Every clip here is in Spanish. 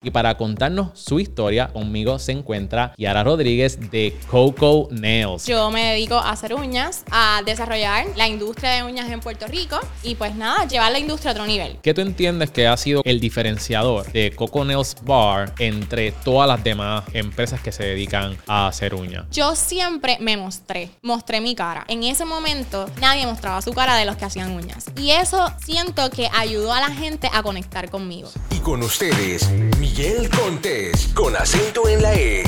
Y para contarnos su historia, conmigo se encuentra Yara Rodríguez de Coco Nails. Yo me dedico a hacer uñas, a desarrollar la industria de uñas en Puerto Rico y pues nada, llevar la industria a otro nivel. ¿Qué tú entiendes que ha sido el diferenciador de Coco Nails Bar entre todas las demás empresas que se dedican a hacer uñas? Yo siempre me mostré, mostré mi cara. En ese momento nadie mostraba su cara de los que hacían uñas. Y eso siento que ayudó a la gente a conectar conmigo. Y con ustedes, Miguel Contés, con acento en la E.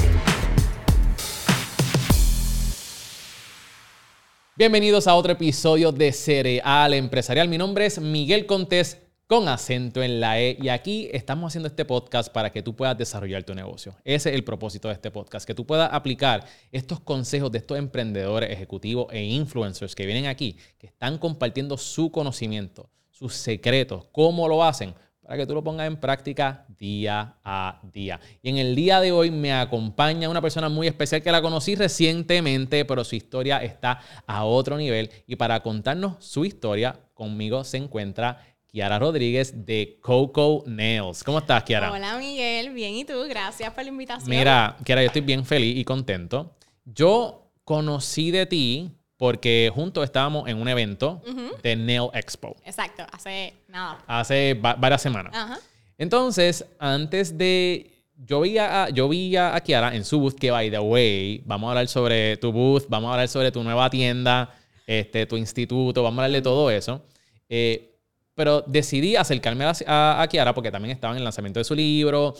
Bienvenidos a otro episodio de Cereal Empresarial. Mi nombre es Miguel Contés con acento en la E y aquí estamos haciendo este podcast para que tú puedas desarrollar tu negocio. Ese es el propósito de este podcast, que tú puedas aplicar estos consejos de estos emprendedores, ejecutivos e influencers que vienen aquí, que están compartiendo su conocimiento, sus secretos, cómo lo hacen para que tú lo pongas en práctica día a día. Y en el día de hoy me acompaña una persona muy especial que la conocí recientemente, pero su historia está a otro nivel. Y para contarnos su historia, conmigo se encuentra Kiara Rodríguez de Coco Nails. ¿Cómo estás, Kiara? Hola, Miguel. Bien, ¿y tú? Gracias por la invitación. Mira, Kiara, yo estoy bien feliz y contento. Yo conocí de ti porque juntos estábamos en un evento de Nail Expo. Exacto, hace nada. Hace varias semanas. Ajá. Entonces, antes de... Yo vi, a, yo vi a Kiara en su booth, que by the way, vamos a hablar sobre tu booth, vamos a hablar sobre tu nueva tienda, este, tu instituto, vamos a hablar de todo eso. Eh, pero decidí acercarme a, a, Kiara porque también estaba en el lanzamiento de su libro,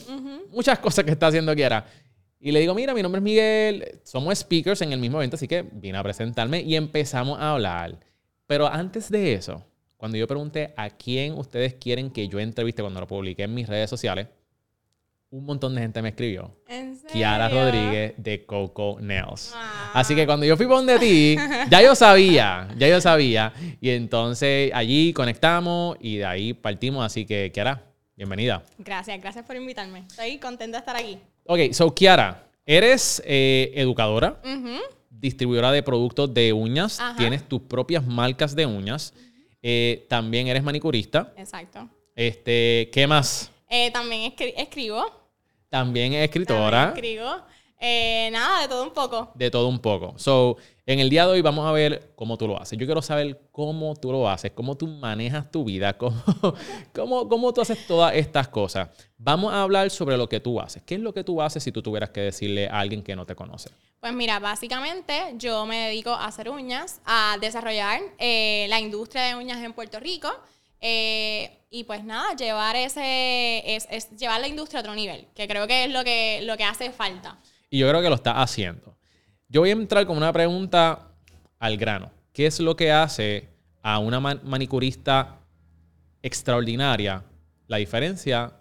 muchas cosas que está haciendo Kiara. Y le digo, mira, mi nombre es Miguel, somos speakers en el mismo evento, así que vine a presentarme y empezamos a hablar. Pero antes de eso, cuando yo pregunté a quién ustedes quieren que yo entreviste cuando lo publiqué en mis redes sociales, un montón de gente me escribió. ¿En serio? Kiara Rodríguez de Coco Nails. Así que cuando yo fui por donde ti, ya yo sabía, ya yo sabía. Y entonces allí conectamos y de ahí partimos. Así que, Kiara, bienvenida. Gracias, gracias por invitarme. Estoy contenta de estar aquí. Ok, so Kiara, eres eh, educadora, distribuidora de productos de uñas, Ajá. tienes tus propias marcas de uñas, eh, también eres manicurista. Exacto. Este, ¿qué más? Eh, también escri- escribo. También es escritora. También escribo. Eh, nada, de todo un poco. de todo un poco. So, en el día de hoy vamos a ver cómo tú lo haces. Yo quiero saber cómo tú lo haces, cómo tú manejas tu vida, cómo, cómo, cómo tú haces todas estas cosas. Vamos a hablar sobre lo que tú haces. ¿Qué es lo que tú haces si tú tuvieras que decirle a alguien que no te conoce? Pues mira, básicamente yo me dedico a hacer uñas, a desarrollar eh, la industria de uñas en Puerto Rico eh, y pues nada, llevar ese es, es llevar la industria a otro nivel, que creo que es lo que, lo que hace falta. Y yo creo que lo estás haciendo. Yo voy a entrar con una pregunta al grano. ¿Qué es lo que hace a una man- manicurista extraordinaria la diferencia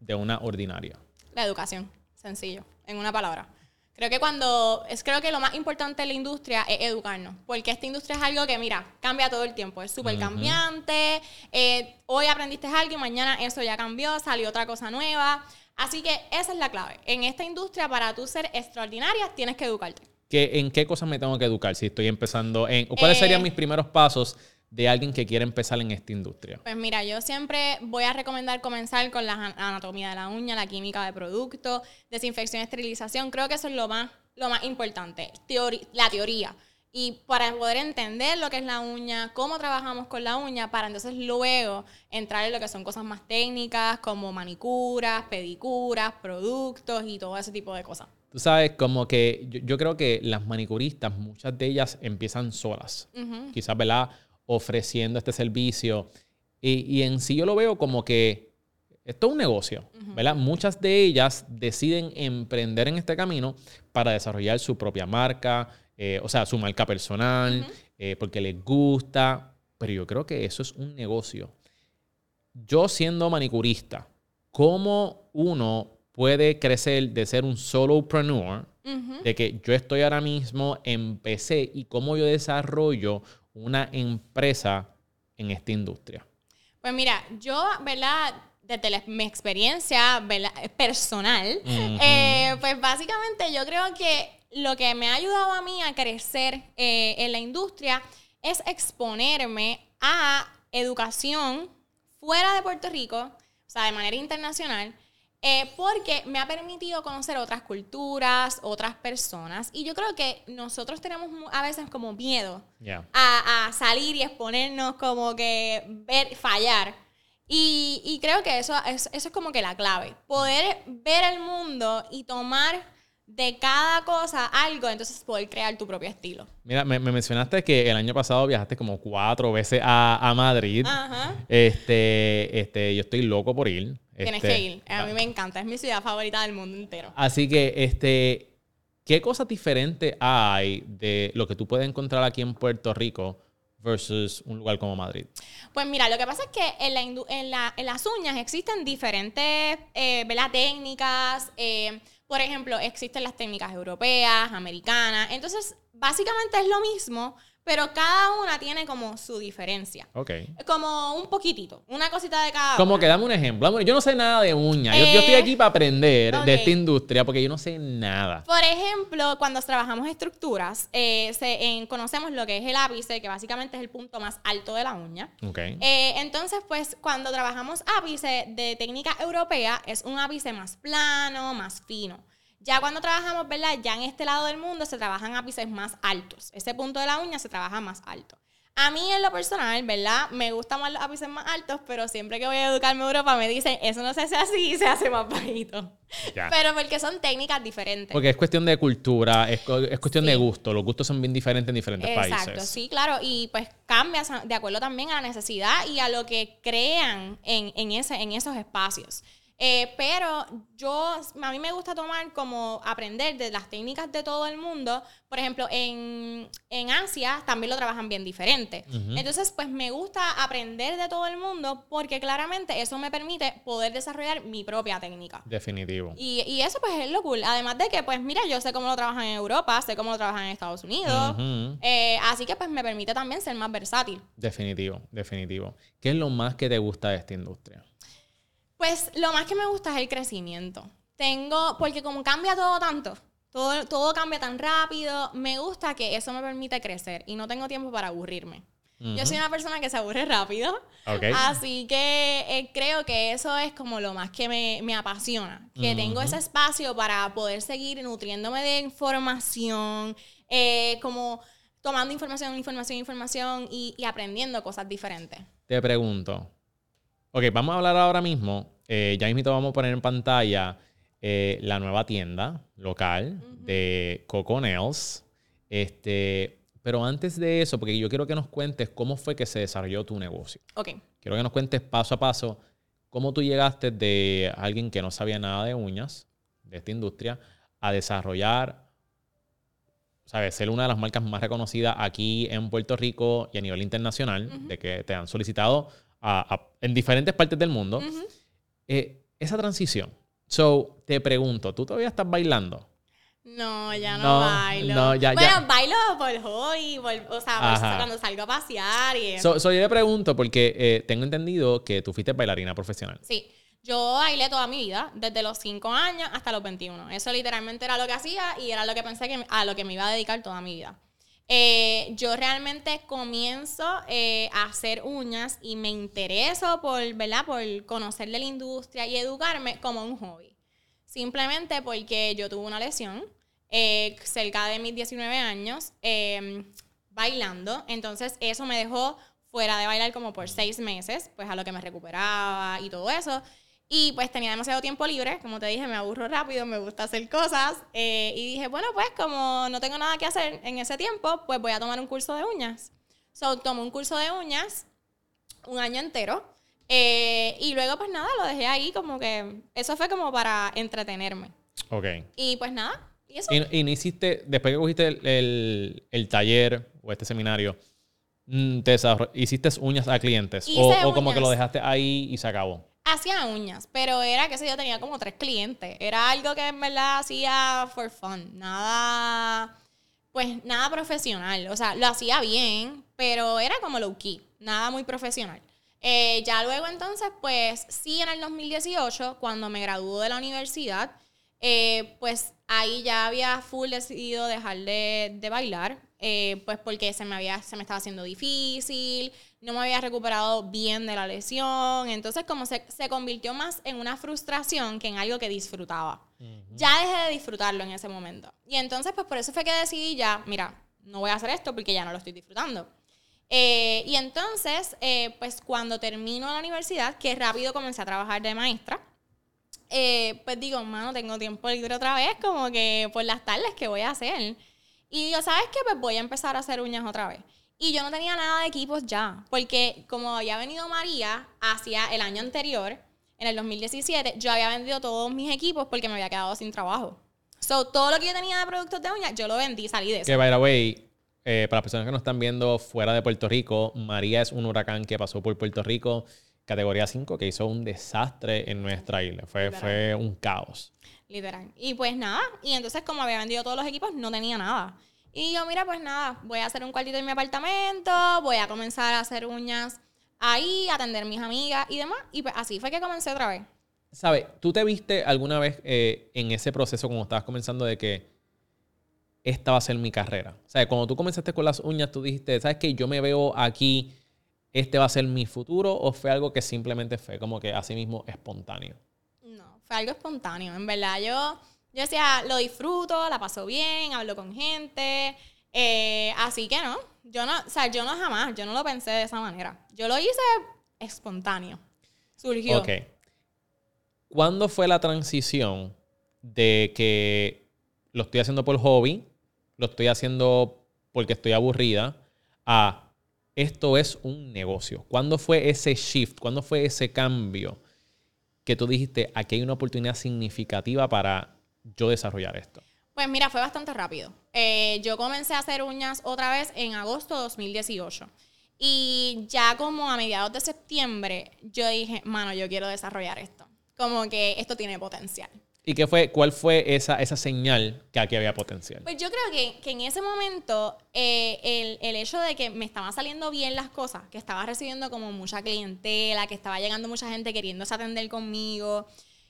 de una ordinaria? La educación, sencillo, en una palabra. Creo que cuando, es creo que lo más importante de la industria es educarnos, porque esta industria es algo que, mira, cambia todo el tiempo, es súper cambiante, eh, hoy aprendiste algo y mañana eso ya cambió, salió otra cosa nueva, así que esa es la clave. En esta industria, para tú ser extraordinaria, tienes que educarte. ¿Qué- ¿En qué cosas me tengo que educar si estoy empezando en... ¿Cuáles Eh, serían mis primeros pasos de alguien que quiere empezar en esta industria? Pues mira, yo siempre voy a recomendar comenzar con la an- anatomía de la uña, la química de producto, desinfección, esterilización. Creo que eso es lo más, lo más importante, Teori- la teoría. Y para poder entender lo que es la uña, cómo trabajamos con la uña, para entonces luego entrar en lo que son cosas más técnicas como manicuras, pedicuras, productos y todo ese tipo de cosas. Tú sabes, como que yo, yo creo que las manicuristas, muchas de ellas empiezan solas. Ujú. Quizás, ¿verdad? Ofreciendo este servicio. Y, y en sí yo lo veo como que esto es un negocio, ¿verdad? Muchas de ellas deciden emprender en este camino para desarrollar su propia marca, eh, o sea, su marca personal, eh, porque les gusta. Pero yo creo que eso es un negocio. Yo siendo manicurista, ¿cómo uno puede crecer de ser un solopreneur, Ujú. de que yo estoy ahora mismo, empecé y cómo yo desarrollo una empresa en esta industria? Pues mira, yo, ¿verdad? Desde la- mi experiencia ¿verdad? personal, eh, pues básicamente yo creo que lo que me ha ayudado a mí a crecer eh, en la industria es exponerme a educación fuera de Puerto Rico, o sea, de manera internacional, Eh, porque me ha permitido conocer otras culturas, otras personas. Y yo creo que nosotros tenemos a veces como miedo Ya. a, a salir y exponernos, como que ver, fallar. Y, y creo que eso, es- eso es como que la clave. Poder ver el mundo y tomar de cada cosa algo, entonces poder crear tu propio estilo. Mira, me, me mencionaste que el año pasado viajaste como cuatro veces a, a Madrid. Ajá. Este, este, yo estoy loco por ir. Tienes Este, que ir. A mí me encanta. Es mi ciudad favorita del mundo entero. Así que, este, ¿qué cosas diferentes hay de lo que tú puedes encontrar aquí en Puerto Rico versus un lugar como Madrid? Pues mira, lo que pasa es que en, la en, la- en las uñas existen diferentes eh, técnicas. eh, por ejemplo, existen las técnicas europeas, americanas. Entonces, básicamente es lo mismo, pero cada una tiene como su diferencia. Ok. Como un poquitito, una cosita de cada Como una. que dame un ejemplo. Yo no sé nada de uñas. Yo, yo estoy Eh, aquí para aprender ok. de esta industria porque yo no sé nada. Por ejemplo, cuando trabajamos estructuras, eh, se- en- conocemos lo que es el ápice, que básicamente es el punto más alto de la uña. Ok. Eh, entonces, pues cuando trabajamos ápice de técnica europea, es un ápice más plano, más fino. Ya cuando trabajamos, ¿verdad? Ya en este lado del mundo se trabajan ápices más altos. Ese punto de la uña se trabaja más alto. A mí en lo personal, ¿verdad? Me gustan más los ápices más altos, pero siempre que voy a educarme en Europa me dicen, eso no se hace así, se hace más bajito. Ya. Pero porque son técnicas diferentes. Porque es cuestión de cultura, es, es cuestión de Sí. gusto. Los gustos son bien diferentes en diferentes Exacto, países. sí, claro. Y pues cambia de acuerdo también a la necesidad y a lo que crean en, en, ese, en esos espacios. Eh, pero yo, a mí me gusta tomar como aprender de las técnicas de todo el mundo. Por ejemplo, en, en Asia también lo trabajan bien diferente. Entonces, pues me gusta aprender de todo el mundo porque claramente eso me permite poder desarrollar mi propia técnica. Definitivo. Y, y eso pues es lo cool. Además de que, pues mira, yo sé cómo lo trabajan en Europa, sé cómo lo trabajan en Estados Unidos. Eh, así que pues me permite también ser más versátil. Definitivo, definitivo. ¿Qué es lo más que te gusta de esta industria? Pues lo más que me gusta es el crecimiento. Tengo, porque como cambia todo tanto, todo, todo cambia tan rápido, me gusta que eso me permite crecer y no tengo tiempo para aburrirme. Yo soy una persona que se aburre rápido, Ok. así que eh, creo que eso es como lo más que me, me apasiona, que tengo ese espacio para poder seguir nutriéndome de información, eh, como tomando información, información, información y, y aprendiendo cosas diferentes. Te pregunto. Ok, vamos a hablar ahora mismo. eh, ya mismo vamos a poner en pantalla eh, la nueva tienda local de Coco Nails. Este, pero antes de eso, porque yo quiero que nos cuentes cómo fue que se desarrolló tu negocio. Ok. Quiero que nos cuentes paso a paso cómo tú llegaste de alguien que no sabía nada de uñas, de esta industria, a desarrollar, ¿sabes? Ser una de las marcas más reconocidas aquí en Puerto Rico y a nivel internacional, de que te han solicitado a- a- en diferentes partes del mundo. Eh, esa transición. So, te pregunto, ¿tú todavía estás bailando? No, ya no, No, bailo. no, ya- bueno, ya. bailo por hobby, por- o sea, por- cuando salgo a pasear y. So, so, yo le pregunto porque eh, tengo entendido que tú fuiste bailarina profesional. Sí, yo bailé toda mi vida, desde los 5 años hasta los 21. Eso literalmente era lo que hacía y era lo que pensé que a lo que me iba a dedicar toda mi vida. Eh, yo realmente comienzo eh, a hacer uñas y me intereso por, ¿verdad? por conocer de la industria y educarme como un hobby. Simplemente porque yo tuve una lesión eh, cerca de mis 19 años eh, bailando. Entonces eso me dejó fuera de bailar como por seis meses, pues a lo que me recuperaba y todo eso. Y pues tenía demasiado tiempo libre, como te dije, me aburro rápido, me gusta hacer cosas. eh, y dije, bueno, pues como no tengo nada que hacer en ese tiempo, pues voy a tomar un curso de uñas. So, tomé un curso de uñas un año entero. eh, y luego, pues nada, lo dejé ahí como que eso fue como para entretenerme. Ok. Y pues nada, y eso. Y, y no hiciste, después que cogiste el, el- el taller o este seminario, mm, te hiciste uñas a clientes. Hice O, o como que lo dejaste ahí y se acabó. Hacía uñas, pero era que sé yo tenía como tres clientes. Era algo que en verdad hacía for fun. Nada, pues nada profesional. O sea, lo hacía bien, pero era como low key. Nada muy profesional. Eh, ya luego entonces, pues sí, en el 2018, cuando me graduó de la universidad, eh, pues ahí ya había full decidido dejar de, de bailar, eh, pues porque se me, había, se me estaba haciendo difícil, no me había recuperado bien de la lesión, entonces como se, se convirtió más en una frustración que en algo que disfrutaba. Ya dejé de disfrutarlo en ese momento. Y entonces pues por eso fue que decidí ya, mira, no voy a hacer esto porque ya no lo estoy disfrutando. Eh, y entonces, eh, pues cuando termino la universidad, que rápido comencé a trabajar de maestra, eh, pues digo, mano, tengo tiempo libre otra vez, como que por las tardes, ¿qué voy a hacer? Y yo, ¿sabes qué? Pues voy a empezar a hacer uñas otra vez. Y yo no tenía nada de equipos ya, porque como había venido María hacia el año anterior, en el 2017, yo había vendido todos mis equipos porque me había quedado sin trabajo. So, todo lo que yo tenía de productos de uñas, yo lo vendí, salí de eso. Que, by the way, eh, para las personas que nos están viendo fuera de Puerto Rico, María es un huracán que pasó por Puerto Rico, categoría 5, que hizo un desastre en nuestra isla. Fue, fue un caos. Literal. Y pues nada, y entonces como había vendido todos los equipos, no tenía nada. Y yo, mira, pues nada, voy a hacer un cuartito en mi apartamento, voy a comenzar a hacer uñas ahí, atender a mis amigas y demás. Y pues así fue que comencé otra vez. ¿Sabes? ¿Tú te viste alguna vez eh, en ese proceso, como estabas comenzando, de que esta va a ser mi carrera? O sea, cuando tú comenzaste con las uñas, tú dijiste, ¿sabes qué? Yo me veo aquí, este va a ser mi futuro, o fue algo que simplemente fue como que así mismo espontáneo? No, fue algo espontáneo. En verdad, yo, yo decía, lo disfruto, la paso bien, hablo con gente. eh, así que no, yo no, o sea, yo no jamás, yo no lo pensé de esa manera. Yo lo hice espontáneo. Surgió. Ok. ¿Cuándo fue la transición de que lo estoy haciendo por hobby, lo estoy haciendo porque estoy aburrida, a esto es un negocio? ¿Cuándo fue ese shift? ¿Cuándo fue ese cambio que tú dijiste, aquí hay una oportunidad significativa para yo desarrollar esto? Pues mira, fue bastante rápido. Eh, yo comencé a hacer uñas otra vez en agosto de 2018. Y ya como a mediados de septiembre, yo dije, mano, yo quiero desarrollar esto. Como que esto tiene potencial. ¿Y qué fue, cuál fue esa, esa señal que aquí había potencial? Pues yo creo que, que en ese momento eh, el, el hecho de que me estaban saliendo bien las cosas, que estaba recibiendo como mucha clientela, que estaba llegando mucha gente queriéndose atender conmigo,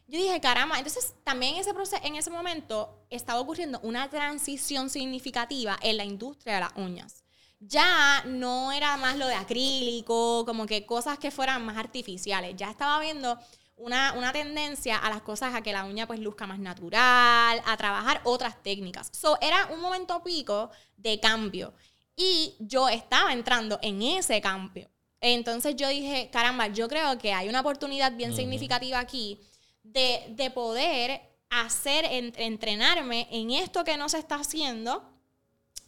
yo dije, caramba, entonces también en ese, proceso, en ese momento estaba ocurriendo una transición significativa en la industria de las uñas. Ya no era más lo de acrílico, como que cosas que fueran más artificiales. Ya estaba viendo una, una, tendencia a las cosas a que la uña pues luzca más natural, a trabajar otras técnicas. So, era un momento pico de cambio y yo estaba entrando en ese cambio. Entonces yo dije, caramba, yo creo que hay una oportunidad bien uh -huh. significativa aquí de, de poder hacer, en, entrenarme en esto que no se está haciendo,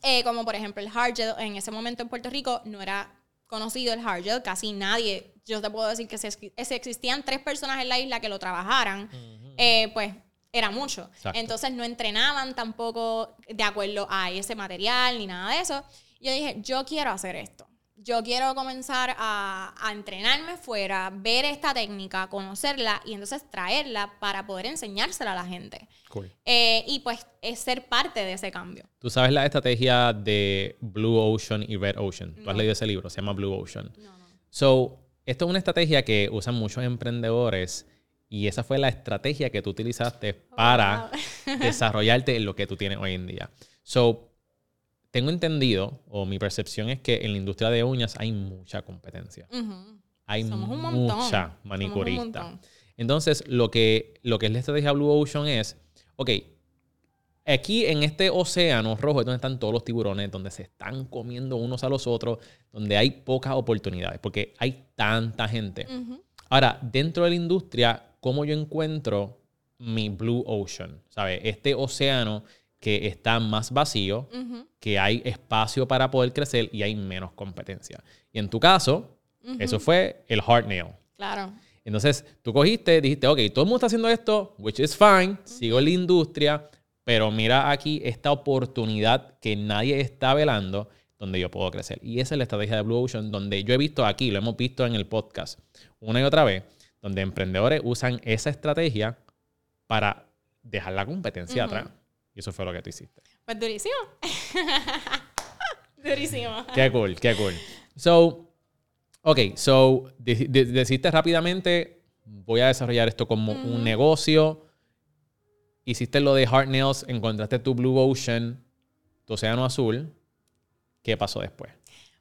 eh, como por ejemplo el hard gel, en ese momento en Puerto Rico no era conocido el hard gel, casi nadie, yo te puedo decir que si, si existían tres personas en la isla que lo trabajaran, uh -huh. eh, pues era mucho. Exacto. Entonces no entrenaban tampoco de acuerdo a ese material ni nada de eso. Yo dije, yo quiero hacer esto. Yo quiero comenzar a, a, entrenarme fuera, ver esta técnica, conocerla y entonces traerla para poder enseñársela a la gente. Cool. Eh, y pues es ser parte de ese cambio. Tú sabes la estrategia de Blue Ocean y Red Ocean. Tú no. has leído ese libro, se llama Blue Ocean. No, no. So, esto es una estrategia que usan muchos emprendedores y esa fue la estrategia que tú utilizaste para wow. desarrollarte en lo que tú tienes hoy en día. So, tengo entendido, o mi percepción es que en la industria de uñas hay mucha competencia. Uh -huh. Hay mucha manicurista. Entonces, lo que, lo que es la estrategia Blue Ocean es, ok, aquí en este océano rojo es donde están todos los tiburones, donde se están comiendo unos a los otros, donde hay pocas oportunidades, porque hay tanta gente. Uh -huh. Ahora, dentro de la industria, ¿cómo yo encuentro mi Blue Ocean? ¿Sabes? Este océano que está más vacío, uh -huh. que hay espacio para poder crecer y hay menos competencia. Y en tu caso, uh -huh. eso fue el hard nail. Claro. Entonces, tú cogiste, dijiste, ok, todo el mundo está haciendo esto, which is fine, uh -huh. sigo en la industria, pero mira aquí esta oportunidad que nadie está velando, donde yo puedo crecer. Y esa es la estrategia de Blue Ocean, donde yo he visto aquí, lo hemos visto en el podcast, una y otra vez, donde emprendedores usan esa estrategia para dejar la competencia atrás. Y eso fue lo que tú hiciste. Pues durísimo. durísimo. Qué cool, qué cool. So, ok, so, de, de, rápidamente, voy a desarrollar esto como mm. un negocio. Hiciste lo de Hard Nails, encontraste tu Blue Ocean, tu océano azul. ¿Qué pasó después?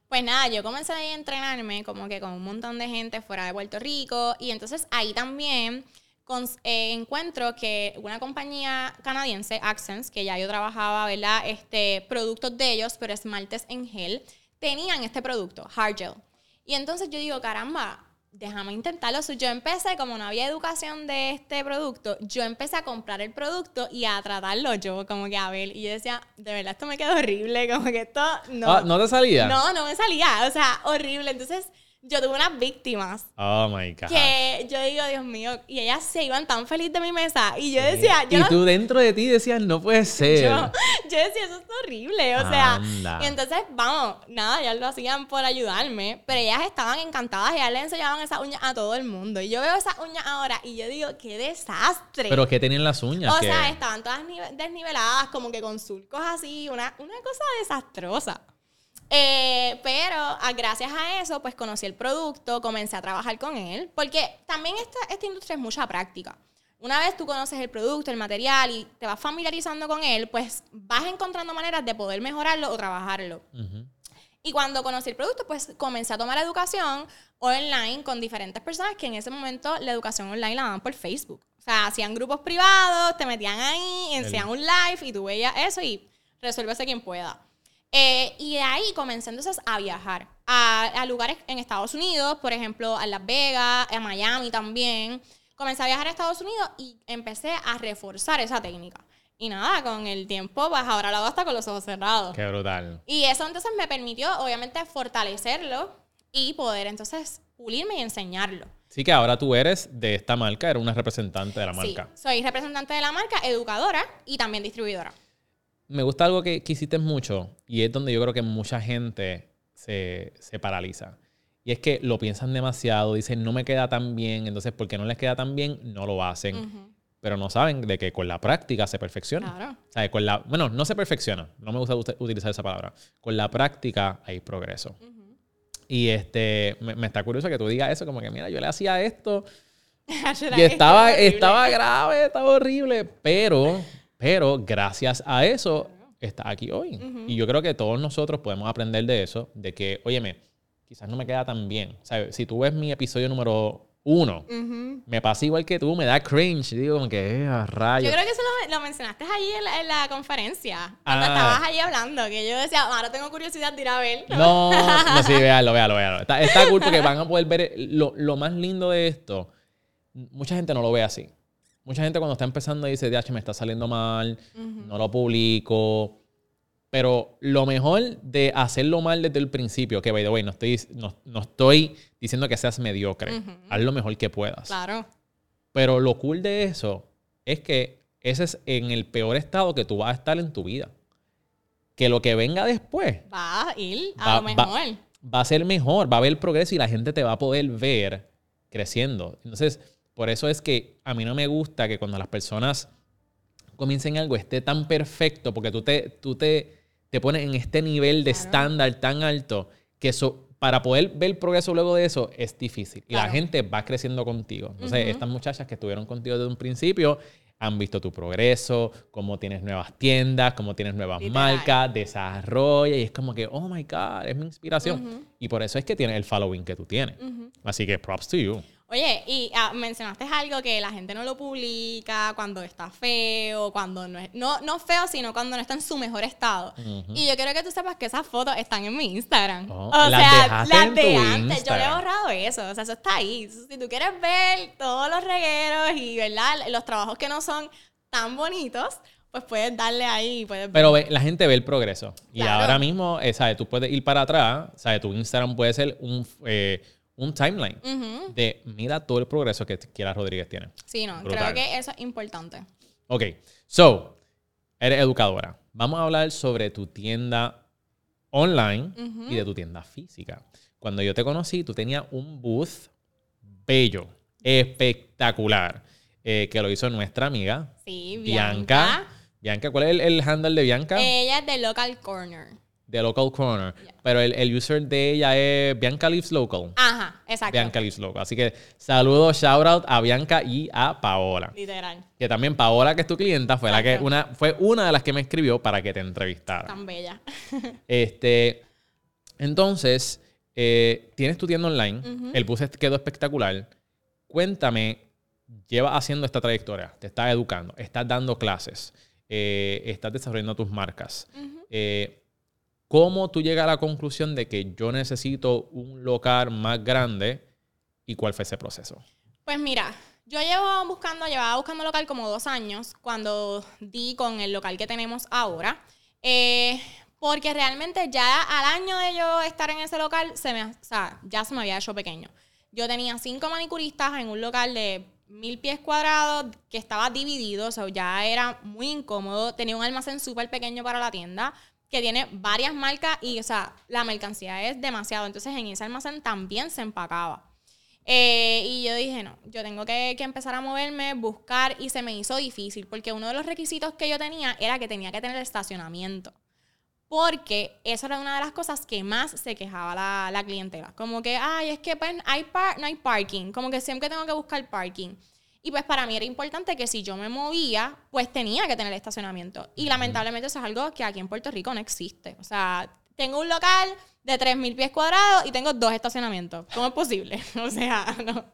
Pues nada, yo comencé a entrenarme como que con un montón de gente fuera de Puerto Rico y entonces ahí también con- eh, encuentro que una compañía canadiense, Accents, que ya yo trabajaba, ¿verdad? Este, productos de ellos, pero esmaltes en gel, tenían este producto, Hard Gel. Y entonces yo digo, caramba, déjame intentarlo. So, yo empecé, como no había educación de este producto, yo empecé a comprar el producto y a tratarlo yo, como que a ver. Y yo decía, de verdad, esto me quedó horrible, como que esto no. Ah, ¿No te salía? No, no me salía, o sea, horrible. Entonces, yo tuve unas víctimas Oh my God. que yo digo, Dios mío, y ellas se iban tan feliz de mi mesa. Y yo decía, yo y no- tú dentro de ti decías, no puede ser. yo, yo decía, eso es horrible, o sea. Anda. Y entonces, vamos, nada, ellas lo hacían por ayudarme, pero ellas estaban encantadas, ellas le enseñaban esas uñas a todo el mundo. Y yo veo esas uñas ahora y yo digo, qué desastre. Pero que tenían las uñas. o que- sea, estaban todas nive- desniveladas, como que con surcos así, una, una cosa desastrosa. Eh, pero ah, gracias a eso, pues conocí el producto, comencé a trabajar con él, porque también esta, esta industria es mucha práctica. Una vez tú conoces el producto, el material y te vas familiarizando con él, pues vas encontrando maneras de poder mejorarlo o trabajarlo. Ujú. Y cuando conocí el producto, pues comencé a tomar educación online con diferentes personas que en ese momento la educación online la daban por Facebook. O sea, hacían grupos privados, te metían ahí, hacían un live y tú veías eso y resuélvese quien pueda. Eh, y de ahí comencé entonces a viajar a, a lugares en Estados Unidos, por ejemplo, a Las Vegas, a Miami también. Comencé a viajar a Estados Unidos y empecé a reforzar esa técnica. Y nada, con el tiempo, pues ahora lo hago hasta con los ojos cerrados. Qué brutal. Y eso entonces me permitió, obviamente, fortalecerlo y poder entonces pulirme y enseñarlo. Sí que ahora tú eres de esta marca, eres una representante de la marca. Sí, soy representante de la marca, educadora y también distribuidora. Me gusta algo que, que hiciste mucho y es donde yo creo que mucha gente se, se paraliza. Y es que lo piensan demasiado, dicen no me queda tan bien, entonces porque no les queda tan bien, no lo hacen. Pero no saben de que con la práctica se perfecciona. Claro. O sea, con la, bueno, no se perfecciona, no me gusta ut- utilizar esa palabra. Con la práctica hay progreso. Y este, me, me está curioso que tú digas eso, como que mira, yo le hacía esto y estaba, estaba grave, estaba horrible, pero, pero gracias a eso está aquí hoy. Y yo creo que todos nosotros podemos aprender de eso, de que, óyeme, quizás no me queda tan bien. Sea, si tú ves mi episodio número uno, me pasa igual que tú, me da cringe, digo como que, eh, a Yo rayos. creo que eso lo, lo mencionaste allí en la, en la conferencia. Cuando Ah. estabas allí hablando, que yo decía, ahora tengo curiosidad de ir a ver. No, no, sí, véalo, véalo, véalo. Está, está cool porque van a poder ver lo, lo más lindo de esto. Mucha gente no lo ve así. Mucha gente cuando está empezando dice, DH, me está saliendo mal, no lo publico. Pero lo mejor de hacerlo mal desde el principio, que by the way, no estoy, no, no estoy diciendo que seas mediocre. Ujú. Haz lo mejor que puedas. Claro. Pero lo cool de eso es que ese es en el peor estado que tú vas a estar en tu vida. Que lo que venga después Va a ir a Va- lo va- mejor. va a ser mejor, va a haber progreso y la gente te va a poder ver creciendo. Entonces, por eso es que a mí no me gusta que cuando las personas comiencen algo esté tan perfecto, porque tú te, tú te, te pones en este nivel de Claro. estándar tan alto que eso, para poder ver progreso luego de eso es difícil. Y la gente va creciendo contigo. Entonces, Ujú. estas muchachas que estuvieron contigo desde un principio han visto tu progreso, cómo tienes nuevas tiendas, cómo tienes nuevas Literal. marcas, desarrolla y es como que, oh my God, es mi inspiración. Y por eso es que tienes el following que tú tienes. Así que props to you. Oye, y ah, mencionaste algo que la gente no lo publica cuando está feo, cuando no es, no, no feo, sino cuando no está en su mejor estado. Y yo quiero que tú sepas que esas fotos están en mi Instagram. Oh, o las sea, las de antes. Yo le he borrado eso. O sea, eso está ahí. Si tú quieres ver todos los regueros y, ¿verdad? Los trabajos que no son tan bonitos, pues puedes darle ahí puedes ver. Pero ve- la gente ve el progreso. Y ahora mismo, eh, ¿sabes? Tú puedes ir para atrás, ¿sabes? Tu Instagram puede ser un, eh, un timeline de mira todo el progreso que Kiara Rodríguez tiene. Sí, no, Brutal. creo que eso es importante. Ok, so, eres educadora. Vamos a hablar sobre tu tienda online y de tu tienda física. Cuando yo te conocí, tú tenías un booth bello, espectacular, eh, que lo hizo nuestra amiga Sí, Bianca. Bianca. Bianca, ¿cuál es el, el handle de Bianca? Ella es de Local Corner. De Local Corner. Yeah. Pero el, el user de ella es Bianca Lives Local. Ajá, exacto. Bianca Lives Local. Así que saludos, shout out a Bianca y a Paola. Literal. Que también Paola, que es tu clienta, fue, la que Exacto. una, fue una de las que me escribió para que te entrevistara. Tan bella. Este, Entonces, eh, tienes tu tienda online, el bus quedó espectacular. Cuéntame, llevas haciendo esta trayectoria, te estás educando, estás dando clases, eh, estás desarrollando tus marcas. Eh, ¿Cómo tú llegas a la conclusión de que yo necesito un local más grande y cuál fue ese proceso? Pues mira, yo llevo buscando, llevaba buscando local como dos años cuando di con el local que tenemos ahora. Eh, porque realmente ya al año de yo estar en ese local, se me, o sea, ya se me había hecho pequeño. Yo tenía cinco manicuristas en un local de mil pies cuadrados que estaba dividido, o sea, ya era muy incómodo. Tenía un almacén súper pequeño para la tienda que tiene varias marcas y, o sea, la mercancía es demasiado. Entonces, en ese almacén también se empacaba. Eh, y yo dije, no, yo tengo que, empezar a moverme, buscar, y se me hizo difícil, porque uno de los requisitos que yo tenía era que tenía que tener estacionamiento porque eso era una de las cosas que más se quejaba la, la clientela. Como que, ay, es que pues, hay no hay parking, como que siempre tengo que buscar parking. Y pues para mí era importante que si yo me movía, pues tenía que tener estacionamiento. Y lamentablemente eso es algo que aquí en Puerto Rico no existe. O sea, tengo un local de 3.000 pies cuadrados y tengo dos estacionamientos. ¿Cómo es posible? O sea, no,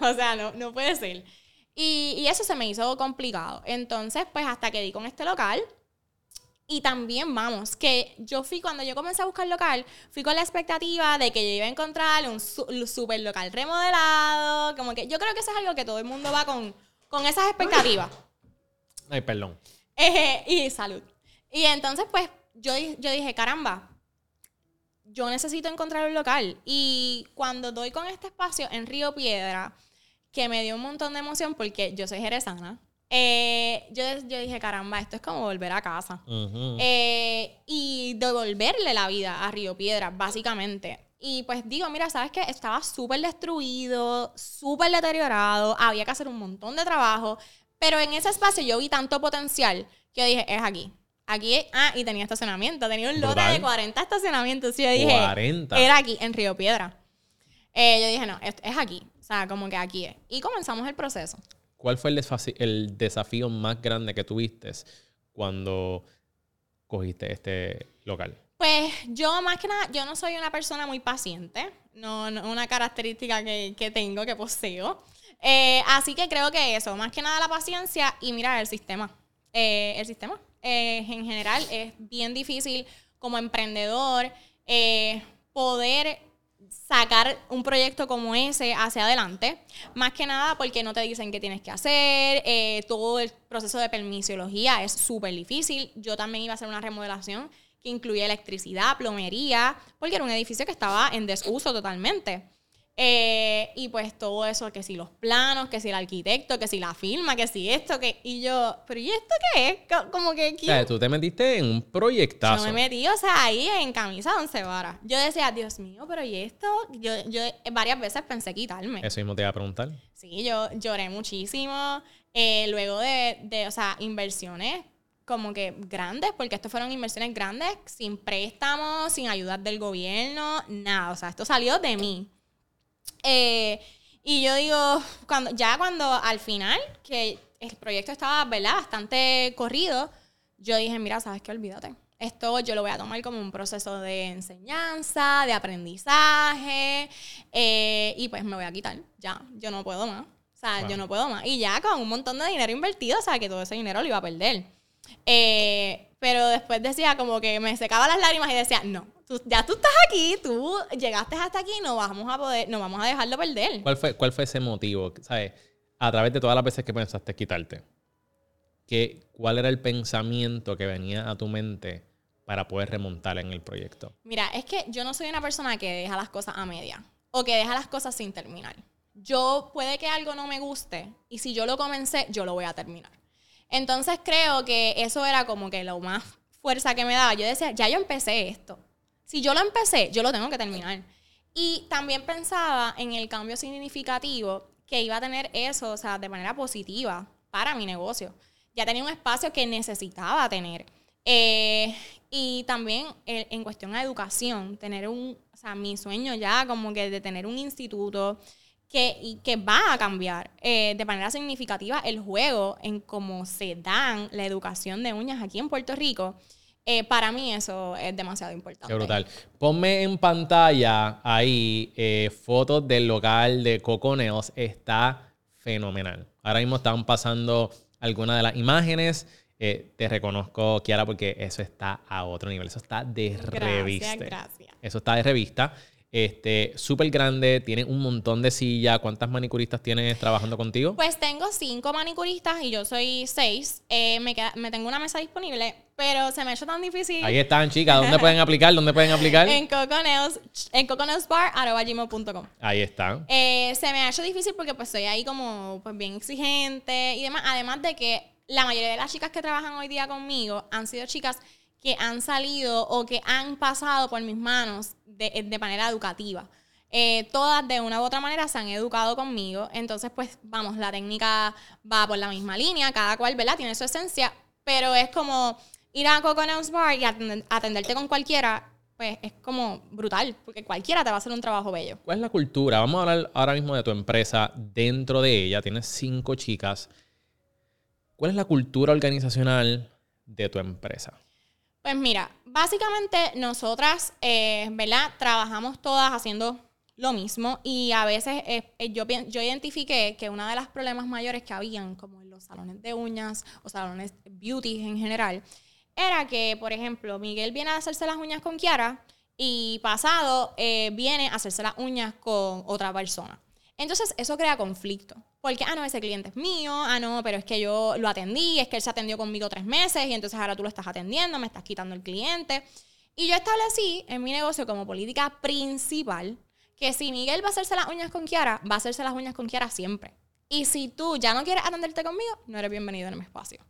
o sea, no, no puede ser. Y, y eso se me hizo complicado. Entonces, pues hasta que di con este local, y también, vamos, que yo fui, cuando yo comencé a buscar local, fui con la expectativa de que yo iba a encontrar un, super local remodelado. Como que yo creo que eso es algo que todo el mundo va con, con esas expectativas. Ay, perdón. y salud. Y entonces, pues, yo, yo dije, caramba, yo necesito encontrar un local. Y cuando doy con este espacio en Río Piedra, que me dio un montón de emoción porque yo soy jerezana, eh, yo, yo, dije, caramba, esto es como volver a casa. Eh, y devolverle la vida a Río Piedra, básicamente. Y pues digo, mira, ¿sabes qué? Estaba súper destruido, súper deteriorado, había que hacer un montón de trabajo, pero en ese espacio yo vi tanto potencial que yo dije, es aquí. Aquí, ah, y tenía estacionamiento, tenía un lote de 40 estacionamientos. Y yo dije, 40. era aquí, en Río Piedra. Eh, yo dije, no, es, es aquí. O sea, como que aquí es. Y comenzamos el proceso. ¿Cuál fue el, desafío más grande que tuviste cuando cogiste este local? Pues yo más que nada, yo no soy una persona muy paciente, no, no una característica que, tengo, que poseo. Eh, así que creo que eso, más que nada la paciencia y mirar el sistema. Eh, el sistema eh, en general es bien difícil como emprendedor poder sacar un proyecto como ese hacia adelante. Más que nada porque no te dicen qué tienes que hacer, eh, todo el proceso de permisología es súper difícil. Yo también iba a hacer una remodelación que incluía electricidad, plomería, porque era un edificio que estaba en desuso totalmente. Eh, y pues todo eso, que si los planos, que si el arquitecto, que si la firma, que si esto, que... Y yo, ¿pero y esto qué es? Como que... O sea, tú te metiste en un proyectazo. Yo me metí, o sea, ahí en camisa once varas. Yo decía, Dios mío, pero ¿y esto? Yo, yo varias veces pensé quitarme. Eso mismo te iba a preguntar. Sí, yo lloré muchísimo. Eh, luego de, de, o sea, inversiones como que grandes, porque esto fueron inversiones grandes, sin préstamos, sin ayuda del gobierno, nada. O sea, esto salió de mí. Eh, y yo digo, cuando, ya cuando al final, que el proyecto estaba, ¿verdad? Bastante corrido, yo dije, mira, ¿sabes qué? Olvídate. Esto yo lo voy a tomar como un proceso de enseñanza, de aprendizaje, eh, y pues me voy a quitar. Ya, yo no puedo más. O sea, yo no puedo más. Y ya con un montón de dinero invertido, o sea, que todo ese dinero lo iba a perder. Eh, pero después decía como que me secaba las lágrimas y decía, no, ya tú estás aquí, tú llegaste hasta aquí, no vamos a poder, no vamos a dejarlo perder. ¿Cuál fue, cuál fue ese motivo? ¿Sabes? A través de todas las veces que pensaste quitarte. ¿qué, ¿Cuál era el pensamiento que venía a tu mente para poder remontar en el proyecto? Mira, es que yo no soy una persona que deja las cosas a media o que deja las cosas sin terminar. Yo puede que algo no me guste y si yo lo comencé, yo lo voy a terminar. Entonces creo que eso era como que lo más fuerza que me daba. Yo decía, ya yo empecé esto si yo lo empecé, yo lo tengo que terminar. Y también pensaba en el cambio significativo que iba a tener eso, o sea, de manera positiva para mi negocio. Ya tenía un espacio que necesitaba tener. Eh, y también eh, en cuestión de educación, tener un, o sea, mi sueño ya como que de tener un instituto que, y que va a cambiar eh, de manera significativa el juego en cómo se dan la educación de uñas aquí en Puerto Rico Eh, para mí eso es demasiado importante. Qué brutal. Ponme en pantalla ahí eh, fotos del local de Coco Nails. Está fenomenal. Ahora mismo están pasando algunas de las imágenes. Eh, te reconozco, Kiara, porque eso está a otro nivel. Eso está de revista. Gracias. Eso está de revista. Este, súper grande, tiene un montón de sillas. ¿Cuántas manicuristas tienes trabajando contigo? Pues tengo cinco manicuristas y yo soy seis. Eh, me, queda- me tengo una mesa disponible, pero se me ha hecho tan difícil. Ahí están, chicas. ¿Dónde pueden aplicar? ¿Dónde pueden aplicar? En Coconails, en coconailsbar.com. Ahí están. Eh, se me ha hecho difícil porque pues soy ahí como pues bien exigente y demás. Además de que la mayoría de las chicas que trabajan hoy día conmigo han sido chicas que han salido o que han pasado por mis manos de, de manera educativa. Eh, todas de una u otra manera se han educado conmigo. Entonces, pues vamos, la técnica va por la misma línea, cada cual, ¿verdad? Tiene su esencia, pero es como ir a Coconuts Bar y atender- atenderte con cualquiera, pues es como brutal, porque cualquiera te va a hacer un trabajo bello. ¿Cuál es la cultura? Vamos a hablar ahora mismo de tu empresa. Dentro de ella tienes cinco chicas. ¿Cuál es la cultura organizacional de tu empresa? Pues mira, básicamente nosotras, eh, ¿verdad? Trabajamos todas haciendo lo mismo y a veces eh, eh, yo, yo identifiqué que uno de los problemas mayores que habían, como en los salones de uñas o salones beauty en general, era que, por ejemplo, Miguel viene a hacerse las uñas con Kiara y pasado eh, viene a hacerse las uñas con otra persona. Entonces eso crea conflicto. Porque, ah, no, ese cliente es mío, ah, no, pero es que yo lo atendí, es que él se atendió conmigo tres meses y entonces ahora tú lo estás atendiendo, me estás quitando el cliente. Y yo establecí en mi negocio como política principal que si Miguel va a hacerse las uñas con Kiara, va a hacerse las uñas con Kiara siempre. Y si tú ya no quieres atenderte conmigo, no eres bienvenido en mi espacio.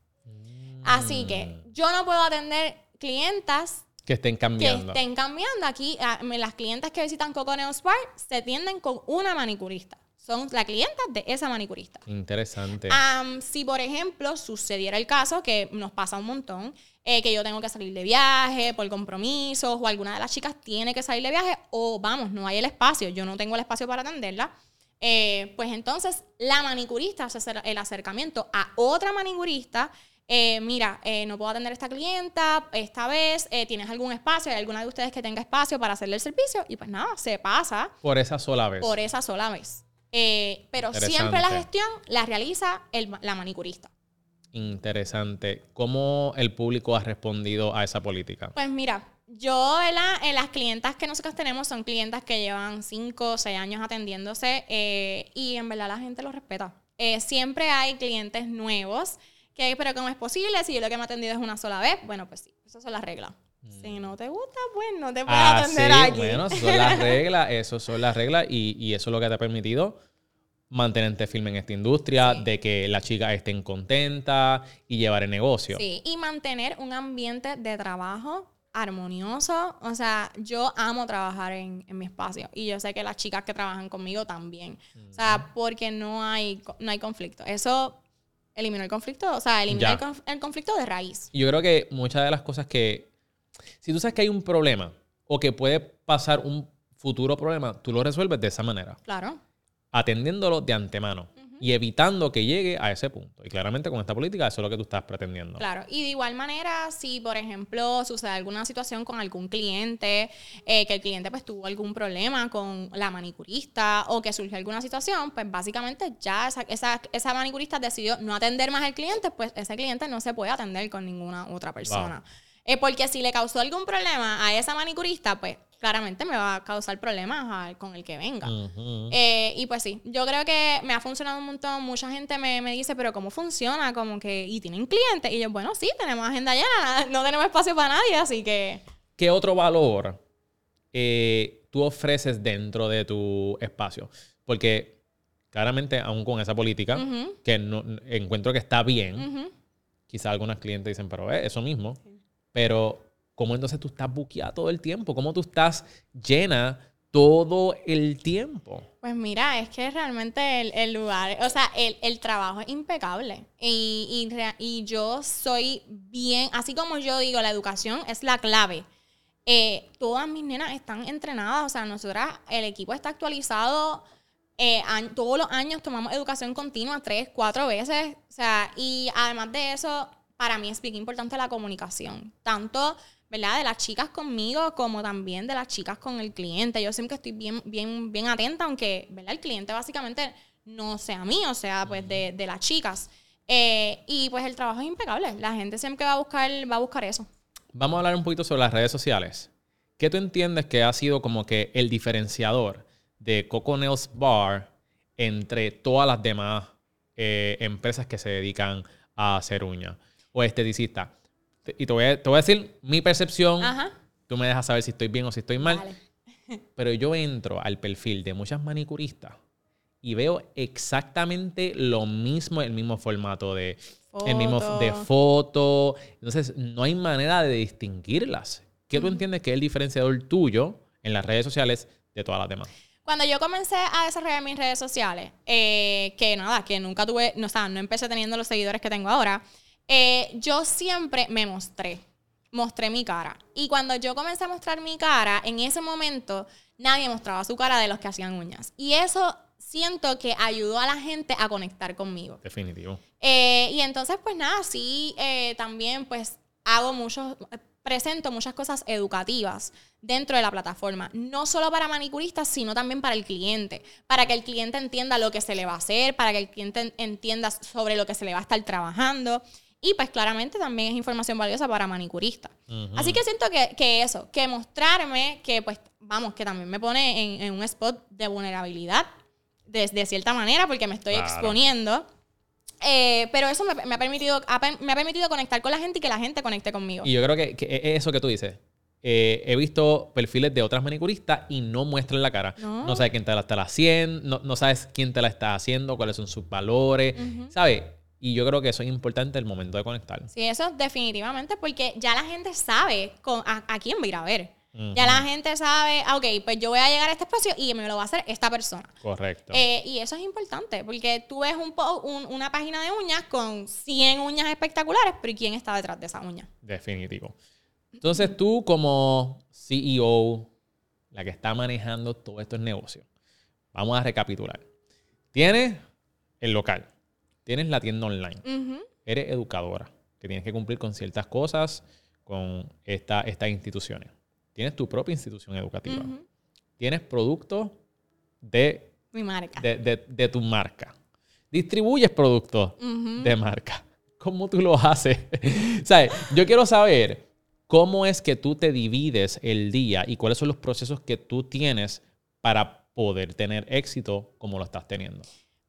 Así que yo no puedo atender clientas Que estén que cambiando. estén cambiando. Aquí, a- me- las clientas que visitan Coco Nails Bar se tienden con una manicurista. Son la clienta de esa manicurista. Interesante. Am, si, por ejemplo, sucediera el caso, que nos pasa un montón, eh, que yo tengo que salir de viaje por compromisos o alguna de las chicas tiene que salir de viaje o vamos, no hay el espacio, yo no tengo el espacio para atenderla, eh, pues entonces la manicurista hace el acercamiento a otra manicurista. eh, mira, eh, no puedo atender a esta clienta esta vez, eh, ¿tienes algún espacio? ¿Hay alguna de ustedes que tenga espacio para hacerle el servicio? Y pues nada, se pasa Por esa sola vez. por esa sola vez. Eh, pero siempre la gestión la realiza el la manicurista. Interesante. ¿Cómo el público ha respondido a esa política? Pues mira, yo ¿verdad? Eh, las clientas que nosotros tenemos son clientas que llevan 5 o 6 años atendiéndose eh, y en verdad la gente lo respeta. Eh, siempre hay clientes nuevos que, pero ¿cómo es posible? Si yo lo que me he atendido es una sola vez, bueno, pues sí, esas son las reglas. Si no te gusta, pues no te puedes Ah, atender sí, aquí. bueno, esas son las reglas, eso son las reglas y, y eso es lo que te ha permitido mantenerte firme en esta industria, Sí. de que las chicas estén contentas y llevar el negocio. Sí, y mantener un ambiente de trabajo armonioso. O sea, yo amo trabajar en, en mi espacio y yo sé que las chicas que trabajan conmigo también. O sea, porque no hay, no hay conflicto. Eso eliminó el conflicto, o sea, eliminó el, conf- el conflicto de raíz. Yo creo que muchas de las cosas que, si tú sabes que hay un problema o que puede pasar un futuro problema, tú lo resuelves de esa manera, Claro. atendiéndolo de antemano y evitando que llegue a ese punto. Y claramente con esta política eso es lo que tú estás pretendiendo. Claro, y de igual manera, si por ejemplo sucede alguna situación con algún cliente, eh, que el cliente pues tuvo algún problema con la manicurista o que surgió alguna situación, pues básicamente ya esa, esa, esa manicurista decidió no atender más al cliente, pues ese cliente no se puede atender con ninguna otra persona. Eh, porque si le causó algún problema a esa manicurista, pues claramente me va a causar problemas a- con el que venga. Eh, y pues sí, yo creo que me ha funcionado un montón. Mucha gente me, me dice, pero ¿cómo funciona? Como que, ¿y tienen clientes? Y yo, bueno, sí, tenemos agenda llena, no tenemos espacio para nadie, así que... ¿Qué otro valor eh, tú ofreces dentro de tu espacio? Porque claramente, aún con esa política, que no, encuentro que está bien, ujú. quizás algunas clientes dicen, pero eh, eso mismo. Pero, ¿cómo entonces tú estás buqueada todo el tiempo? ¿Cómo tú estás llena todo el tiempo? Pues mira, es que realmente el, el lugar, o sea, el, el trabajo es impecable. Y, y, y yo soy bien, así como yo digo, la educación es la clave. Eh, todas mis nenas están entrenadas, o sea, nosotras, el equipo está actualizado. eh, todos los años tomamos educación continua tres, cuatro veces. O sea, y además de eso, para mí es bien importante la comunicación. Tanto, ¿verdad? De las chicas conmigo como también de las chicas con el cliente. Yo siempre estoy bien, bien, bien atenta, aunque, ¿verdad? El cliente básicamente no sea mío, o sea, pues de, de las chicas. Eh, y pues el trabajo es impecable. La gente siempre va a buscar, va a buscar eso. Vamos a hablar un poquito sobre las redes sociales. ¿Qué tú entiendes que ha sido como que el diferenciador de Coco Nails Bar entre todas las demás eh, empresas que se dedican a hacer uñas o esteticista? Te- Y te voy, a, te voy a decir mi percepción. Ajá. Tú me dejas saber si estoy bien o si estoy mal. Vale. Pero yo entro al perfil de muchas manicuristas y veo exactamente lo mismo, el mismo formato de el mismo de Foto. foto. Entonces, no hay manera de distinguirlas. ¿Qué tú entiendes que es el diferenciador tuyo en las redes sociales de todas las demás? Cuando yo comencé a desarrollar mis redes sociales, eh, que nada, que nunca tuve, no, o sea, no empecé teniendo los seguidores que tengo ahora, eh, yo siempre me mostré, mostré mi cara. Y cuando yo comencé a mostrar mi cara, en ese momento nadie mostraba su cara de los que hacían uñas. Y eso siento que ayudó a la gente a conectar conmigo. Definitivo. Eh, y entonces, pues nada, sí, eh, también pues hago muchos, presento muchas cosas educativas dentro de la plataforma, no solo para manicuristas, sino también para el cliente, para que el cliente entienda lo que se le va a hacer, para que el cliente en- entienda sobre lo que se le va a estar trabajando. Y pues claramente también es información valiosa para manicuristas. Así que siento que, que eso, que mostrarme, que pues vamos, que también me pone en, en un spot de vulnerabilidad, de, de cierta manera, porque me estoy Claro. exponiendo. Eh, pero eso me, me ha permitido, me ha permitido conectar con la gente y que la gente conecte conmigo. Y yo creo que, que es eso que tú dices. Eh, he visto perfiles de otras manicuristas y no muestran la cara. No, No. sabes quién te la está haciendo, no, no sabes quién te la está haciendo, cuáles son sus valores, ¿sabes? Y yo creo que eso es importante el momento de conectar. Sí, eso definitivamente, porque ya la gente sabe con, a, a quién va a ir a ver. Ya la gente sabe, ah, ok, pues yo voy a llegar a este espacio y me lo va a hacer esta persona. Correcto. Eh, y eso es importante, porque tú ves un un- una página de uñas con 100 uñas espectaculares, pero ¿y quién está detrás de esa uña? Definitivo. Entonces tú como CEO, la que está manejando todos estos negocios, vamos a recapitular. Tienes el local, tienes la tienda online, eres educadora, que tienes que cumplir con ciertas cosas con esta, estas instituciones. Tienes tu propia institución educativa. Tienes productos de, Mi marca. de, de- de tu marca. Distribuyes productos de marca. ¿Cómo tú lo haces? ¿Sabes? Yo quiero saber cómo es que tú te divides el día y cuáles son los procesos que tú tienes para poder tener éxito como lo estás teniendo.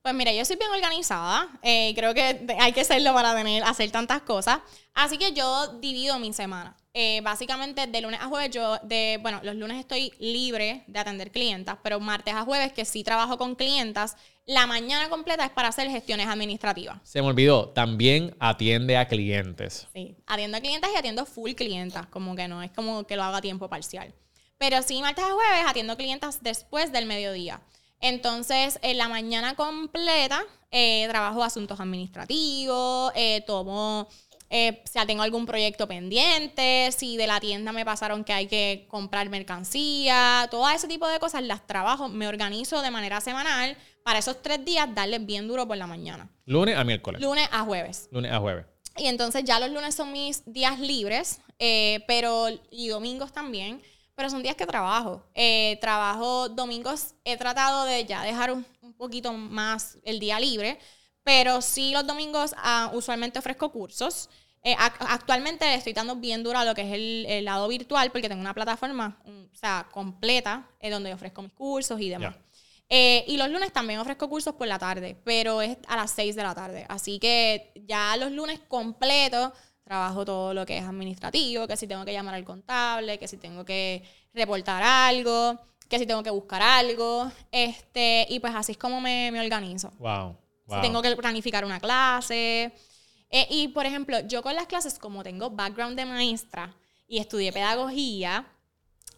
Pues mira, yo soy bien organizada. eh, creo que hay que serlo para tener, hacer tantas cosas. Así que yo divido mi semana. Eh, básicamente de lunes a jueves yo, de, bueno, los lunes estoy libre de atender clientas, pero martes a jueves que sí trabajo con clientas, la mañana completa es para hacer gestiones administrativas. Se me olvidó, también atiende a clientes. Sí, atiendo a clientas y atiendo full clientas, como que no es como que lo haga a tiempo parcial. Pero sí, martes a jueves atiendo clientas después del mediodía. Entonces, en la mañana completa eh, trabajo asuntos administrativos, eh, tomo, eh, o sea, tengo algún proyecto pendiente, si de la tienda me pasaron que hay que comprar mercancía, todo ese tipo de cosas las trabajo, me organizo de manera semanal para esos tres días darles bien duro por la mañana, Lunes a miércoles. lunes a jueves. Lunes a jueves. Y entonces ya los lunes son mis días libres, eh, pero y domingos también, pero son días que trabajo. Eh, trabajo domingos, he tratado de ya dejar un, un poquito más el día libre, pero sí los domingos ah, usualmente ofrezco cursos. Eh, ac- actualmente le estoy dando bien duro a lo que es el, el lado virtual porque tengo una plataforma, o sea, completa, eh, donde ofrezco mis cursos y demás. Ya. Eh, y los lunes también ofrezco cursos por la tarde, pero es a las 6 de la tarde. Así que ya los lunes completos trabajo todo lo que es administrativo, que si tengo que llamar al contable, que si tengo que reportar algo, que si tengo que buscar algo. Este, y pues así es como me, me organizo. Wow. wow. Si tengo que planificar una clase. Eh, y por ejemplo, yo con las clases, como tengo background de maestra y estudié pedagogía,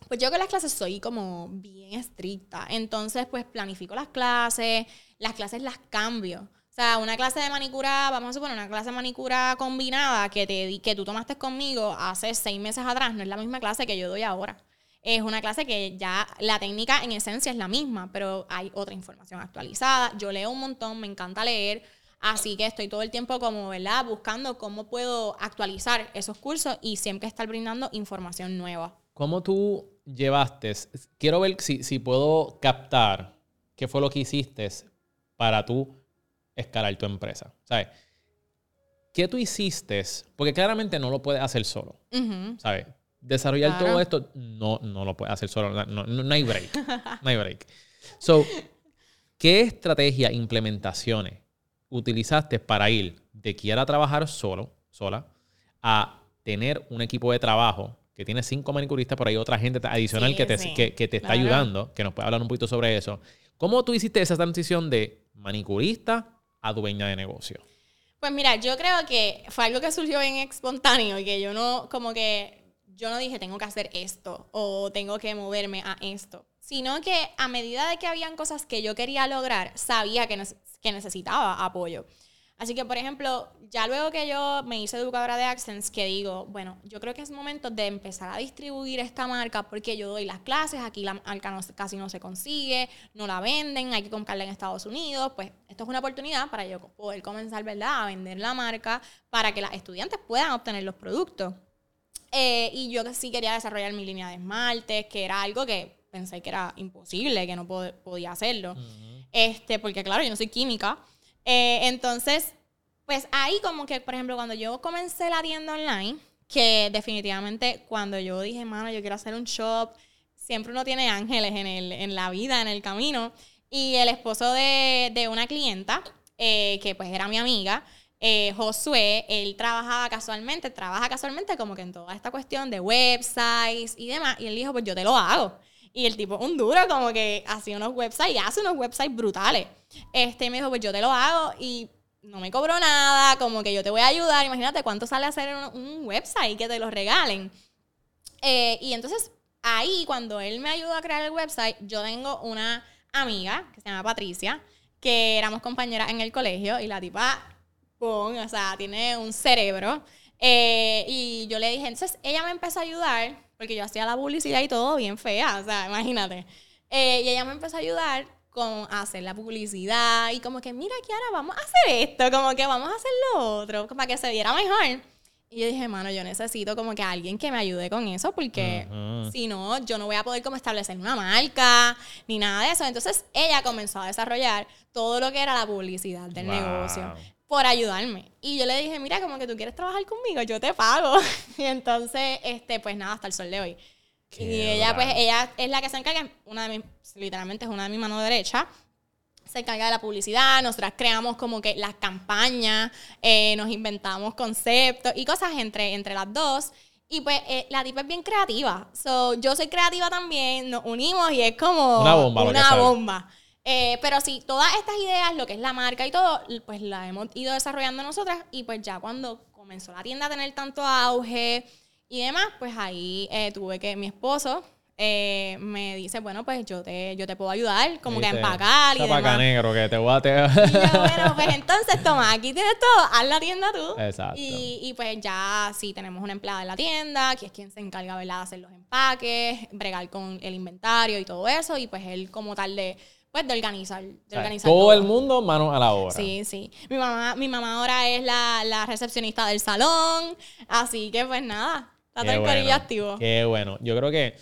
pues yo con las clases soy como bien estricta. Entonces, pues planifico las clases, las clases las cambio. O sea, una clase de manicura, vamos a suponer, una clase de manicura combinada que, te, que tú tomaste conmigo hace seis meses atrás, no es la misma clase que yo doy ahora. Es una clase que ya la técnica en esencia es la misma, pero hay otra información actualizada. Yo leo un montón, me encanta leer. Así que estoy todo el tiempo como, ¿verdad? Buscando cómo puedo actualizar esos cursos y siempre estar brindando información nueva. ¿Cómo tú llevaste? Quiero ver si, si puedo captar qué fue lo que hiciste para tú escalar tu empresa. ¿Sabes? ¿Qué tú hiciste? Porque claramente no lo puedes hacer solo. ¿Sabes? Desarrollar todo esto no, no lo puedes hacer solo. No, no, hay break. No hay break. So, ¿qué estrategia, implementaciones utilizaste para ir de quiera trabajar solo, sola, a tener un equipo de trabajo que tiene cinco manicuristas, por ahí otra gente adicional que, te, que, te está ayudando, que nos puede hablar un poquito sobre eso. ¿Cómo tú hiciste esa transición de manicurista a dueña de negocio? Pues mira, yo creo que fue algo que surgió bien espontáneo y que yo no, como que, yo no dije tengo que hacer esto o tengo que moverme a esto, sino que a medida de que habían cosas que yo quería lograr, sabía que, que necesitaba apoyo. Así que, por ejemplo, ya luego que yo me hice educadora de Accents, que digo, bueno, yo creo que es momento de empezar a distribuir esta marca porque yo doy las clases, aquí la marca casi no se consigue, no la venden, hay que comprarla en Estados Unidos, pues esto es una oportunidad para yo poder comenzar, ¿verdad?, a vender la marca para que las estudiantes puedan obtener los productos. Eh, y yo sí quería desarrollar mi línea de esmaltes, que era algo que pensé que era imposible, que no podía hacerlo. este, porque claro, yo no soy química. Eh, entonces, pues ahí como que, por ejemplo, cuando yo comencé la tienda online, que definitivamente cuando yo dije, mano, yo quiero hacer un shop, siempre uno tiene ángeles en, el, en la vida, en el camino. Y el esposo de, de una clienta, eh, que pues era mi amiga, eh, Josué, él trabajaba casualmente, trabaja casualmente como que en toda esta cuestión de websites y demás. Y él dijo, pues yo te lo hago. Y el tipo, un duro, como que hacía unos websites y hace unos websites brutales. Este me dijo, pues yo te lo hago y no me cobró nada, como que yo te voy a ayudar. Imagínate cuánto sale hacer un, website que te lo regalen. Eh, y entonces ahí, cuando él me ayudó a crear el website, yo tengo una amiga que se llama Patricia, que éramos compañeras en el colegio y la tipa, ¡pum! o sea, tiene un cerebro. Eh, y yo le dije, entonces ella me empezó a ayudar, porque yo hacía la publicidad y todo bien fea, o sea, imagínate. Eh, y ella me empezó a ayudar con hacer la publicidad y como que, mira, ahora vamos a hacer esto, como que vamos a hacer lo otro, para que se viera mejor. Y yo dije, mano, yo necesito como que alguien que me ayude con eso, porque si no, yo no voy a poder como establecer una marca, ni nada de eso. Entonces, ella comenzó a desarrollar todo lo que era la publicidad del negocio por ayudarme. Y yo le dije, mira, como que tú quieres trabajar conmigo, yo te pago. y entonces, este, pues nada, hasta el sol de hoy y ella, pues, ella es la que se encarga, una de mis, literalmente es una de mis manos derechas, se encarga de la publicidad, nosotras creamos como que las campañas, eh, nos inventamos conceptos y cosas entre, entre las dos. Y pues eh, la tipa es bien creativa. So, yo soy creativa también, nos unimos y es como una bomba. Una bomba. Eh, pero sí, todas estas ideas, lo que es la marca y todo, pues la hemos ido desarrollando nosotras y pues ya cuando comenzó la tienda a tener tanto auge, y demás, pues ahí eh, tuve que, mi esposo eh, me dice, bueno, pues yo te, yo te puedo ayudar, como que a empacar y demás. negro, que te voy a... Te... y yo, bueno, pues entonces, toma, aquí tienes todo, haz la tienda tú. Exacto. Y, y, pues ya sí tenemos una empleada en la tienda, que es quien se encarga, ¿verdad?, de hacer los empaques, bregar con el inventario y todo eso, y pues él como tal de pues de organizar, de organizar todo, el mundo mano a la obra. Sí, sí. Mi mamá, mi mamá ahora es la, la recepcionista del salón, así que pues nada, Está bueno, activo. Qué bueno. Yo creo que,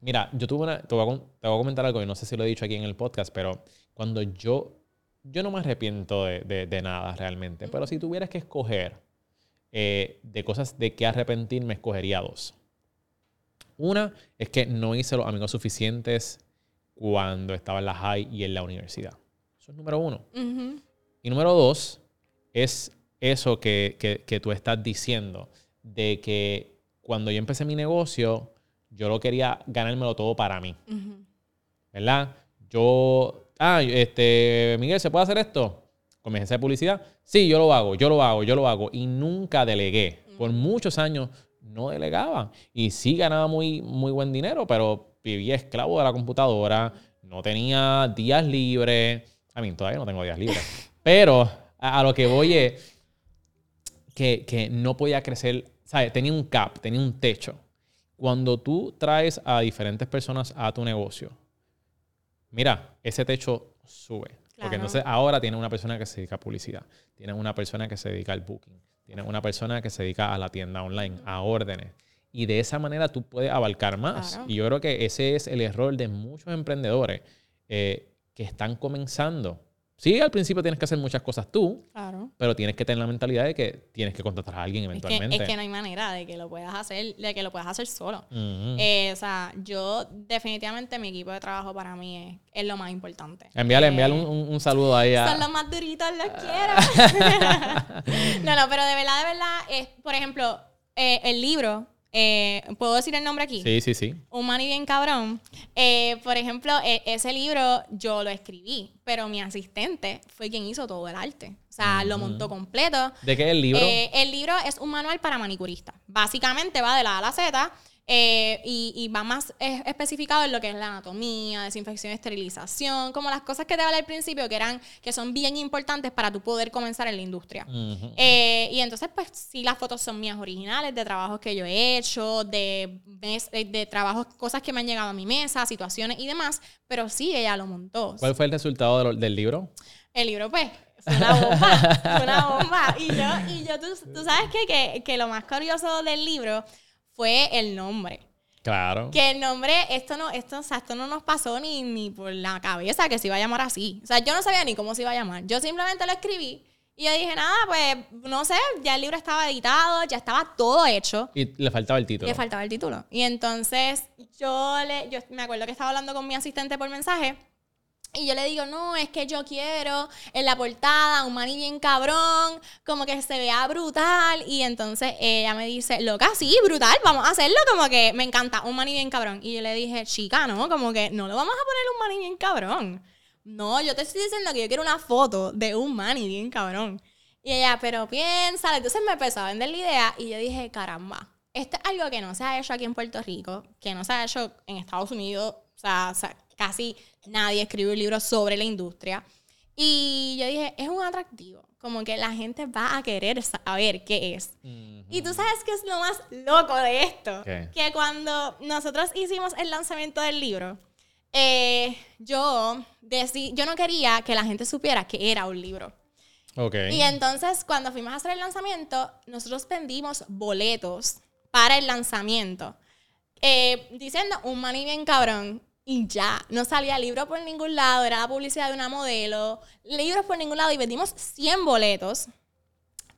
mira, yo tuve una, te voy, a, comentar algo y no sé si lo he dicho aquí en el podcast, pero cuando yo, yo no me arrepiento de, nada realmente, pero si tuvieras que escoger eh, de cosas de qué arrepentirme, escogería dos. Una es que no hice los amigos suficientes cuando estaba en la high y en la universidad. Eso es número uno. Y número dos es eso que, que, que tú estás diciendo, de que cuando yo empecé mi negocio, yo lo quería ganármelo todo para mí. ¿Verdad? Yo, ah, este, Miguel, ¿se puede hacer esto? Con mi agencia de publicidad. Sí, yo lo hago, yo lo hago, yo lo hago. Y nunca delegué. Por muchos años no delegaba. Y sí ganaba muy, muy buen dinero, pero vivía esclavo de la computadora. No tenía días libres. A mí, todavía no tengo días libres. pero a, lo que voy es que, que no podía crecer ¿sabes? Tenía un cap, tenía un techo. Cuando tú traes a diferentes personas a tu negocio, mira, ese techo sube. Porque entonces ahora tienes una persona que se dedica a publicidad, tienes una persona que se dedica al booking, tienes una persona que se dedica a la tienda online, a órdenes. Y de esa manera tú puedes abarcar más. Claro. Y yo creo que ese es el error de muchos emprendedores eh, que están comenzando. Sí, al principio tienes que hacer muchas cosas tú, Claro. pero tienes que tener la mentalidad de que tienes que contratar a alguien Es que, eventualmente. es que no hay manera de que lo puedas hacer, de que lo puedas hacer solo. Ujú. Eh, o sea, yo definitivamente mi equipo de trabajo para mí es, es lo más importante. Envíale, Eh, envíale un, un- un saludo ahí a... Son los más duritos, los quiero. no, no, pero de verdad, de verdad, es, por ejemplo, eh, el libro, eh, ¿puedo decir el nombre aquí? Sí, sí, sí. Un money bien cabrón. Eh, por ejemplo, e- ese libro yo lo escribí, pero mi asistente fue quien hizo todo el arte. O sea, lo montó completo. ¿De qué es el libro? Eh, el libro es un manual para manicuristas. Básicamente va de la A a la Z eh, y, y va más especificado en lo que es la anatomía, desinfección, esterilización, como las cosas que te hablé al principio que eran que son bien importantes para tu poder comenzar en la industria. Ujú. Eh, y entonces, pues sí, las fotos son mías originales, de trabajos que yo he hecho, de, de, de trabajos, cosas que me han llegado a mi mesa, situaciones y demás, pero sí, ella lo montó. ¿Cuál fue el resultado de lo- del libro? El libro, pues, fue una bomba, fue una bomba. Y yo, y yo tú, tú sabes qué? que, que lo más curioso del libro fue el nombre. Claro. Que el nombre, esto no, esto, o sea, esto no nos pasó ni, ni por la cabeza que se iba a llamar así. O sea, yo no sabía ni cómo se iba a llamar. Yo simplemente lo escribí y yo dije, nada, pues, no sé, ya el libro estaba editado, ya estaba todo hecho. Y le faltaba el título. Le faltaba el título. Y entonces yo le, yo me acuerdo que estaba hablando con mi asistente por mensaje. Y yo le digo, no, es que yo quiero en la portada un maní bien cabrón, como que se vea brutal. Y entonces ella me dice, loca, sí, brutal, vamos a hacerlo, como que me encanta, un maní bien cabrón. Y yo le dije, chica, no, como que no lo vamos a poner un maní bien cabrón. No, yo te estoy diciendo que yo quiero una foto de un maní bien cabrón. Y ella, pero piénsala. Entonces me empezó a vender la idea y yo dije, caramba, esto es algo que no se ha hecho aquí en Puerto Rico, que no se ha hecho en Estados Unidos. O sea, casi nadie escribe un libro sobre la industria. Y yo dije, es un atractivo. Como que la gente va a querer saber qué es. Y tú sabes qué es lo más loco de esto. ¿Qué? Que cuando nosotros hicimos el lanzamiento del libro, eh, yo, decí- yo no quería que la gente supiera que era un libro. Ok. Y entonces, cuando fuimos a hacer el lanzamiento, nosotros vendimos boletos para el lanzamiento. eh, diciendo un maní bien cabrón. Y ya, no salía libro por ningún lado, era la publicidad de una modelo, libros por ningún lado y vendimos 100 boletos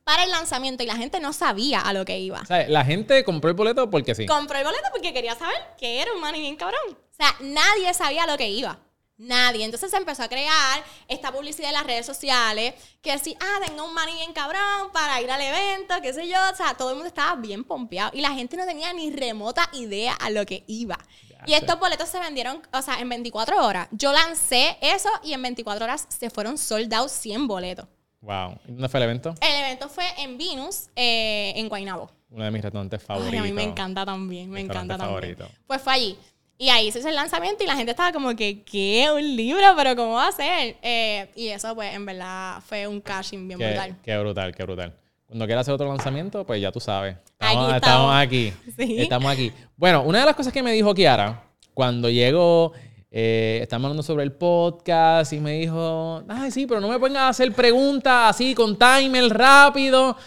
para el lanzamiento y la gente no sabía a lo que iba. O sea, la gente compró el boleto porque sí. Compró el boleto porque quería saber que era un maní bien cabrón. O sea, nadie sabía lo que iba. Nadie. Entonces se empezó a crear esta publicidad en las redes sociales que si, ah, tengo un maní bien cabrón para ir al evento, qué sé yo. O sea, todo el mundo estaba bien pompeado y la gente no tenía ni remota idea a lo que iba. Y estos boletos se vendieron, o sea, en 24 horas. Yo lancé eso y en 24 horas se fueron sold out 100 boletos. Wow. ¿Y dónde fue el evento? El evento fue en Venus, eh, en Guaynabo. Uno de mis restaurantes Ay, favoritos. a mí me encanta también, me encanta también. favorito. Pues fue allí. Y ahí se hizo el lanzamiento y la gente estaba como que, ¿qué? ¿Un libro? ¿Pero cómo va a ser? Eh, y eso, pues, en verdad, fue un cashing bien Qué, brutal. qué brutal, qué brutal. Cuando quieras hacer otro lanzamiento, pues ya tú sabes. Estamos, aquí. Sí. Estamos aquí. Bueno, una de las cosas que me dijo Kiara cuando llegó, eh, estamos hablando sobre el podcast y me dijo, ay, sí, pero no me pongas a hacer preguntas así con timer rápido.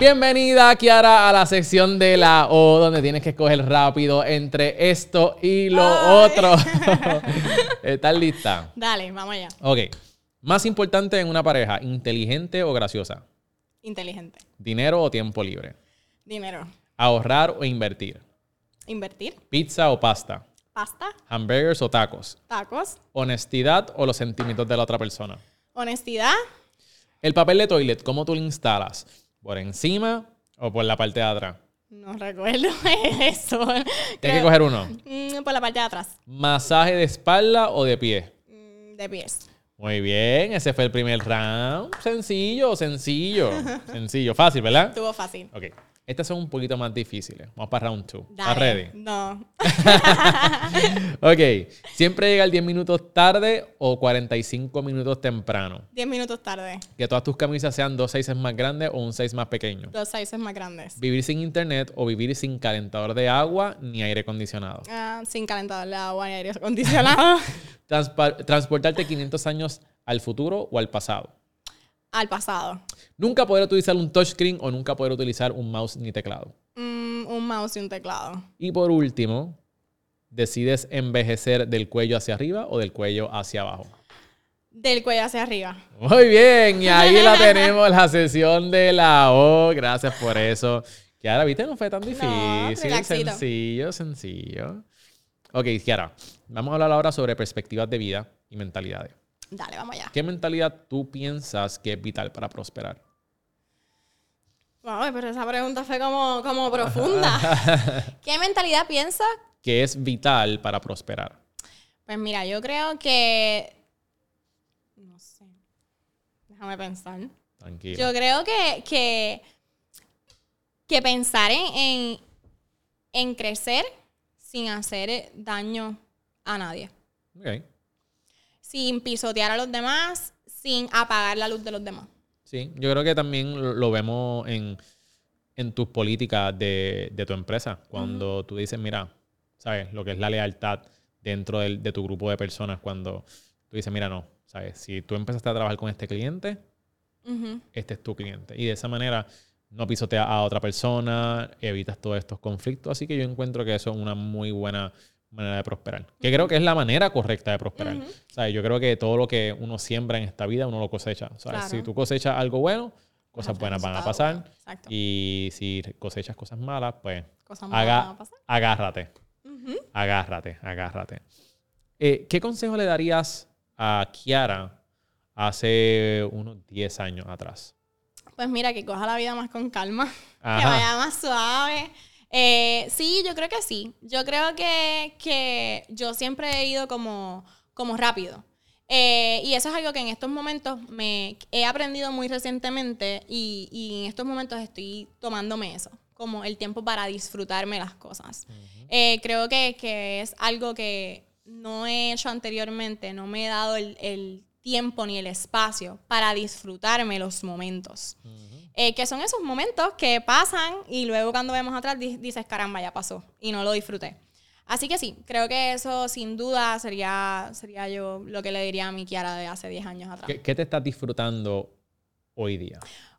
Bienvenida, Kiara, a la sección de la O, donde tienes que escoger rápido entre esto y lo Ay. otro. ¿Estás lista? Dale, vamos allá. Ok. Más importante en una pareja, inteligente o graciosa. Inteligente. Dinero o tiempo libre. Dinero. Ahorrar o invertir. Invertir. Pizza o pasta. Pasta. Hamburgers o tacos. Tacos. Honestidad o los sentimientos de la otra persona. Honestidad. El papel de toilet, ¿cómo tú lo instalas? ¿Por encima o por la parte de atrás? No recuerdo eso. Tienes que Creo- coger uno. Mm, por la parte de atrás. ¿Masaje de espalda o de pie? Mm, de pies. Muy bien, ese fue el primer round. Sencillo, sencillo. Sencillo, fácil, ¿verdad? Estuvo fácil. Ok. Estas son un poquito más difíciles. Vamos para round 2. ¿Estás ready? No. Ok. ¿Siempre llegar 10 minutos tarde o 45 minutos temprano? 10 minutos tarde. Que todas tus camisas sean dos sizes más grandes o un size más pequeño. Los sizes más grandes. Vivir sin internet o vivir sin calentador de agua ni aire acondicionado. Ah, sin calentador de agua ni aire acondicionado. Transpa- transportarte 500 años al futuro o al pasado? Al pasado. Nunca poder utilizar un touchscreen o nunca poder utilizar un mouse ni teclado. Mm, un mouse y un teclado. Y por último, ¿decides envejecer del cuello hacia arriba o del cuello hacia abajo? Del cuello hacia arriba. Muy bien, y ahí la tenemos, la sesión de la O. Gracias por eso. Kiara, viste, no fue tan difícil. relaxito. sencillo, sencillo. Ok, Kiara, vamos a hablar ahora sobre perspectivas de vida y mentalidades. Dale, vamos allá. ¿Qué mentalidad tú piensas que es vital para prosperar? Wow, pero esa pregunta fue como, como profunda. ¿Qué mentalidad piensas? ¿Qué es vital para prosperar? Pues mira, yo creo que. No sé. Déjame pensar. Tranquilo. Yo creo que, que, que pensar en, en, en crecer sin hacer daño a nadie. Ok. Sin pisotear a los demás, sin apagar la luz de los demás. Sí, yo creo que también lo, vemos en, en tus políticas de, de tu empresa. Cuando tú dices, mira, ¿sabes? Lo que es la lealtad dentro de tu grupo de personas. Cuando tú dices, mira, no, ¿sabes? Si tú empezaste a trabajar con este cliente, este es tu cliente. Y de esa manera no pisoteas a otra persona, evitas todos estos conflictos. Así que yo encuentro que eso es una muy buena manera de prosperar. Que creo que es la manera correcta de prosperar. Ujú. ¿Sabes? Yo creo que todo lo que uno siembra en esta vida, uno lo cosecha. ¿sabes? Claro. Si tú cosechas algo bueno, cosas buenas van a pasar. Exacto. Y si cosechas cosas malas, pues Cosas malas haga- van a pasar. agárrate. Ujú. Agárrate, agárrate. Eh, ¿Qué consejo le darías a Kiara hace unos 10 años atrás? Pues mira, que coja la vida más con calma, que Ajá. vaya más suave. Eh, sí, yo creo que sí. Yo creo que, que yo siempre he ido como, como rápido. Eh, y eso es algo que en estos momentos me he aprendido muy recientemente y, y en estos momentos estoy tomándome eso, como el tiempo para disfrutarme las cosas. Eh, creo que, que es algo que no he hecho anteriormente, no me he dado el, el tiempo ni el espacio para disfrutarme los momentos. Eh, que son esos momentos que pasan y luego cuando vemos atrás di- dices, caramba, ya pasó y no lo disfruté. Así que sí, creo que eso sin duda sería, sería yo lo que le diría a mi Kiara de hace 10 años atrás. ¿Qué, qué te estás disfrutando hoy día?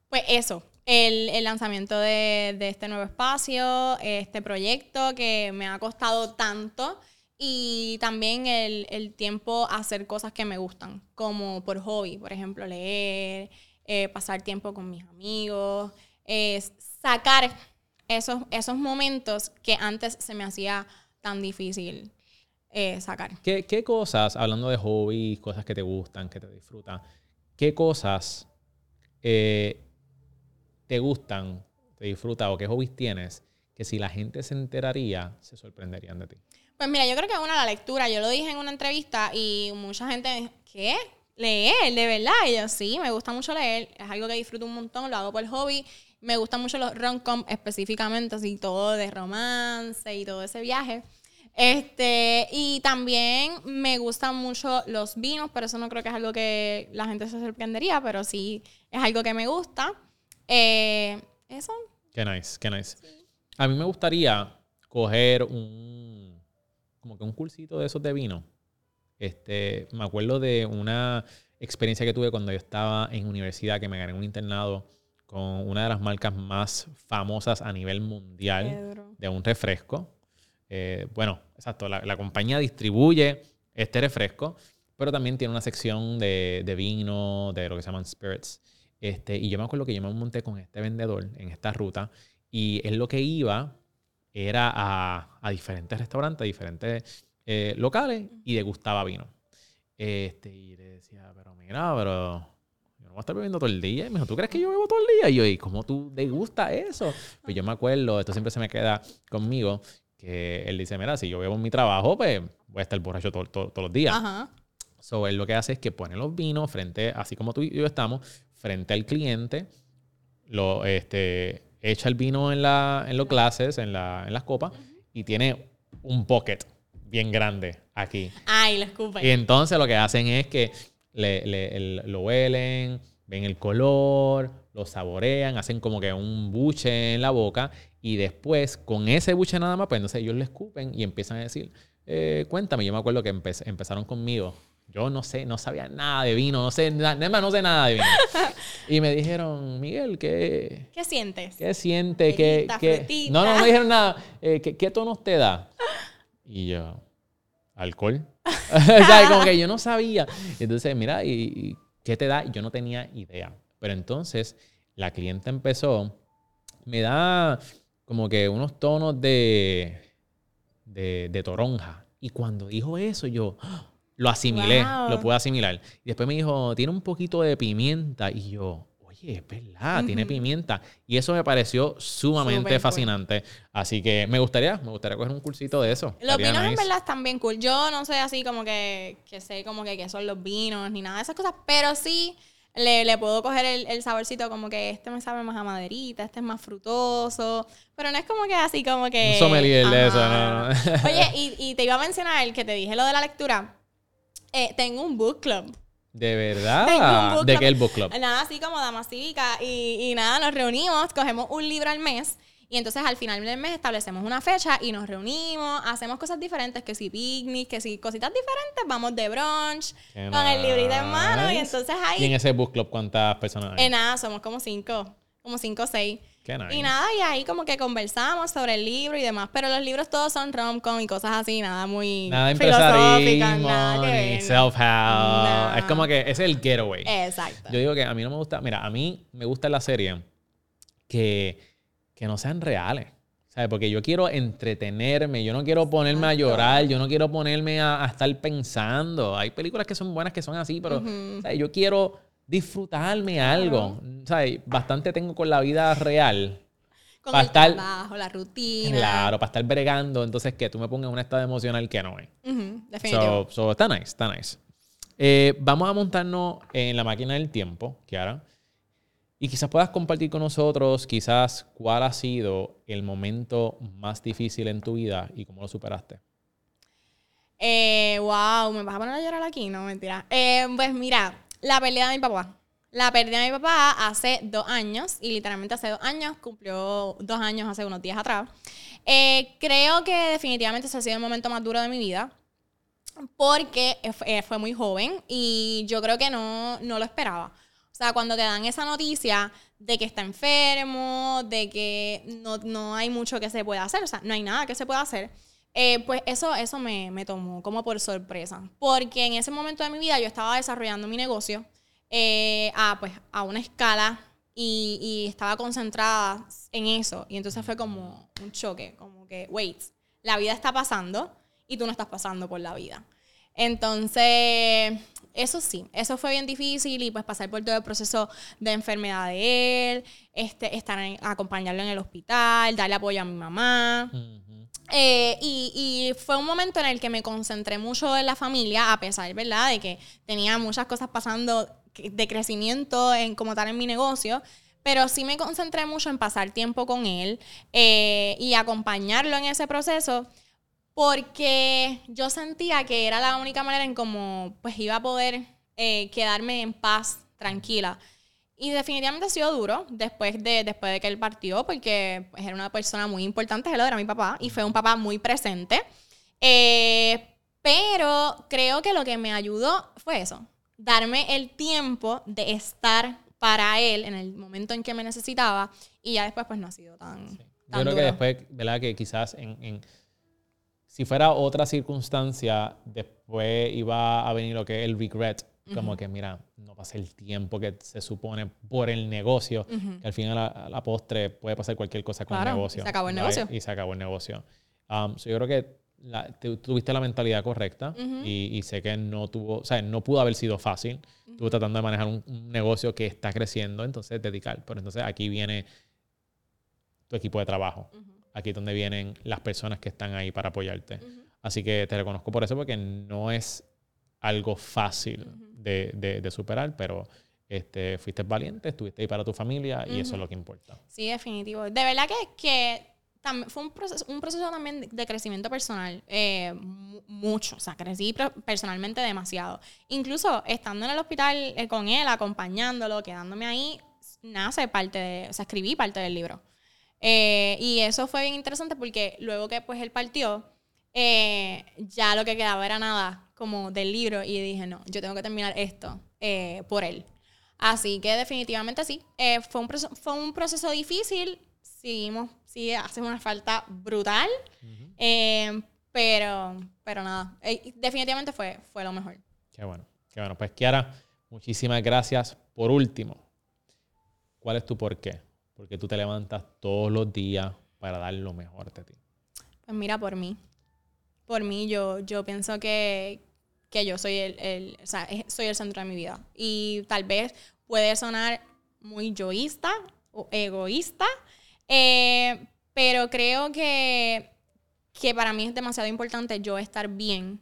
Pues eso, el, el lanzamiento de, de este nuevo espacio, este proyecto que me ha costado tanto y también el, el tiempo a hacer cosas que me gustan, como por hobby, por ejemplo, leer, eh, pasar tiempo con mis amigos, es sacar esos, esos momentos que antes se me hacía tan difícil eh, sacar. ¿Qué, qué cosas, hablando de hobbies, cosas que te gustan, que te disfrutan, qué cosas eh, te gustan, te disfrutan o qué hobbies tienes que si la gente se enteraría, se sorprenderían de ti? Pues mira, yo creo que una la lectura. Yo lo dije en una entrevista y mucha gente me dijo, ¿qué? Leer, de verdad. Y yo, sí, me gusta mucho leer. Es algo que disfruto un montón, lo hago por hobby. Me gustan mucho los rom-com específicamente, así todo de romance y todo ese viaje. Este, y también me gustan mucho los vinos, pero eso no creo que es algo que la gente se sorprendería, pero sí es algo que me gusta. Eh, eso, Qué nice, qué nice. A mí me gustaría coger un, como que un cursito de esos de vino. Este, me acuerdo de una experiencia que tuve cuando yo estaba en universidad, que me gané un internado con una de las marcas más famosas a nivel mundial Pedro. de un refresco. Eh, bueno, exacto, la, la compañía distribuye este refresco, pero también tiene una sección de, de vino, de lo que se llaman spirits. Este, y yo me acuerdo que yo me monté con este vendedor en esta ruta y él lo que iba era a, a diferentes restaurantes, a diferentes eh, locales y degustaba vino. Este, y le decía, pero mira, pero yo no voy a estar bebiendo todo el día. Y me dijo, ¿tú crees que yo bebo todo el día? Y yo, ¿y cómo tú degustas eso? Pues yo me acuerdo, esto siempre se me queda conmigo, que él dice, mira, si yo bebo en mi trabajo, pues voy a estar borracho todo- todo- todos los días. Ajá. So, él lo que hace es que pone los vinos frente, así como tú y yo estamos, frente al cliente, lo, este, echa el vino en, la, en los glases, en, la, en las copas, y tiene un bucket bien grande aquí. Ay, lo escupen. Y entonces lo que hacen es que le, le- el- lo huelen, ven el color, lo saborean, hacen como que un buche en la boca y después con ese buche nada más, pues entonces ellos le escupen y empiezan a decir, eh, cuéntame, yo me acuerdo que empe- empezaron conmigo Yo no sé, no sabía nada de vino, no sé, na- nada no sé nada de vino. Y me dijeron, Miguel, ¿qué, ¿Qué sientes? qué siente? ¿Qué, qué-". No, no, no me dijeron nada. Eh, ¿qué, ¿Qué tonos te da? Y yo, alcohol. como que yo no sabía. Entonces, mira, ¿y, qué te da? Y Yo no tenía idea. Pero entonces, la clienta empezó, me da como que unos tonos de, de, de toronja. Y cuando dijo eso, yo. Lo asimilé, Wow. lo pude asimilar. Y después me dijo, tiene un poquito de pimienta. Y yo, oye, es verdad, tiene pimienta. Y eso me pareció sumamente cool. fascinante. Así que me gustaría, me gustaría coger un cursito de eso. Los Estaría vinos en nice. verdad están bien cool. Yo no sé así como que, que sé como que qué son los vinos ni nada de esas cosas, pero sí le, le puedo coger el, el saborcito como que este me sabe más a maderita, este es más frutoso, pero no es como que así como que... Un sommelier de eso, no, no. Oye, y, y te iba a mencionar que te dije lo de la lectura. Eh, tengo un book club. De verdad. ¿De qué el book club? Nada, así como Dama Cívica. Y, y nada, nos reunimos, cogemos un libro al mes. Y entonces al final del mes establecemos una fecha y nos reunimos, hacemos cosas diferentes, que si picnic, que si cositas diferentes, vamos de brunch, Qué con el librito en mano. Y nice. entonces ¿Y en ahí, ese book club cuántas personas hay? en nada, somos como cinco, como cinco o seis. Qué nice. Y nada, y ahí como que conversamos sobre el libro y demás, pero los libros todos son rom-com y cosas así, nada muy Nada filosóficas, nada que self-help. No. Es como que es el getaway. Exacto. Yo digo que a mí no me gusta, mira, a mí me gusta la serie que, que no sean reales. ¿Sabes? Porque yo quiero entretenerme, yo no quiero ponerme a llorar, yo no quiero ponerme a, a estar pensando. Hay películas que son buenas que son así, pero. ¿sabes? yo quiero disfrutarme algo. ¿Sabes? Bastante tengo con la vida real. Con para el estar- trabajo, la rutina. Claro, para estar bregando, entonces que tú me pongas en un estado emocional que no es. Ujú, definitivo. So, so, está nice, está nice. Eh, vamos a montarnos en la máquina del tiempo, Kiara. Y quizás puedas compartir con nosotros, quizás, cuál ha sido el momento más difícil en tu vida y cómo lo superaste. Eh, wow, ¿me vas a poner a llorar aquí? No, mentira. Eh, pues mira, la pérdida de mi papá. La pérdida de mi papá hace dos años, y literalmente hace dos años, cumplió dos años hace unos días atrás. Eh, creo que definitivamente ese ha sido el momento más duro de mi vida, porque eh, fue muy joven y yo creo que no, no lo esperaba. O sea, cuando te dan esa noticia de que está enfermo, de que no, no hay mucho que se pueda hacer, o sea, no hay nada que se pueda hacer, eh, pues eso, eso me, me tomó como por sorpresa. Porque en ese momento de mi vida yo estaba desarrollando mi negocio eh, a, pues, a una escala y, estaba concentrada en eso. Y entonces fue como un choque, como que, wait, la vida está pasando y tú no estás pasando por la vida. Entonces, eso sí, eso fue bien difícil y pues pasar por todo el proceso de enfermedad de él, este, estar en- acompañarlo en el hospital, darle apoyo a mi mamá. Eh, y, fue un momento en el que me concentré mucho en la familia, a pesar, ¿verdad?, de que tenía muchas cosas pasando de crecimiento en, como tal en mi negocio. Pero sí me concentré mucho en pasar tiempo con él eh, y acompañarlo en ese proceso porque yo sentía que era la única manera en cómo pues iba a poder eh, quedarme en paz, tranquila. Y definitivamente ha sido duro después de, después de que él partió, porque pues, era una persona muy importante, él era mi papá, y fue un papá muy presente. Eh, pero creo que lo que me ayudó fue eso, darme el tiempo de estar para él en el momento en que me necesitaba, y ya después pues no ha sido tan... Yo tan creo que duro. después, ¿verdad? Que quizás en, en- si fuera otra circunstancia, después iba a venir lo que es el regret. Como que, mira, no pasé el tiempo que se supone por el negocio, que al final a la, postre puede pasar cualquier cosa con Claro, el y negocio. se acabó el ¿sabes? negocio. Y se acabó el negocio. Um, so yo creo que la- tu- tuviste la mentalidad correcta y, y sé que no tuvo, o sea, no pudo haber sido fácil. Estuvo tratando de manejar un, un negocio que está creciendo, entonces dedicar. Pero entonces aquí viene tu equipo de trabajo. Aquí es donde vienen las personas que están ahí para apoyarte. Así que te reconozco por eso, porque no es algo fácil de, de- de superar, pero este, fuiste valiente, estuviste ahí para tu familia y eso es lo que importa. Sí, definitivo. De verdad que, que fue un proceso, un proceso también de- crecimiento personal, eh, mu- mucho, o sea, crecí personalmente demasiado. Incluso estando en el hospital eh, con él, acompañándolo, quedándome ahí, nace parte de, o sea, escribí parte del libro. Eh, y eso fue bien interesante porque luego que pues él partió, eh, ya lo que quedaba era nada, como del libro y dije, no, yo tengo que terminar esto eh, por él. Así que definitivamente sí. Eh, fue, un proceso, fue un proceso difícil. Seguimos, sí, hace una falta brutal. Eh, pero, pero nada, eh, definitivamente fue, fue lo mejor. Qué bueno, qué bueno. Pues Kiara, muchísimas gracias. Por último, ¿cuál es tu por qué? Porque tú te levantas todos los días para dar lo mejor de ti. Pues mira, por mí. Por mí, yo, yo pienso que, que yo soy el, el- o sea, soy el centro de mi vida. Y tal vez puede sonar muy yoísta o egoísta, eh, pero creo que, que para mí es demasiado importante yo estar bien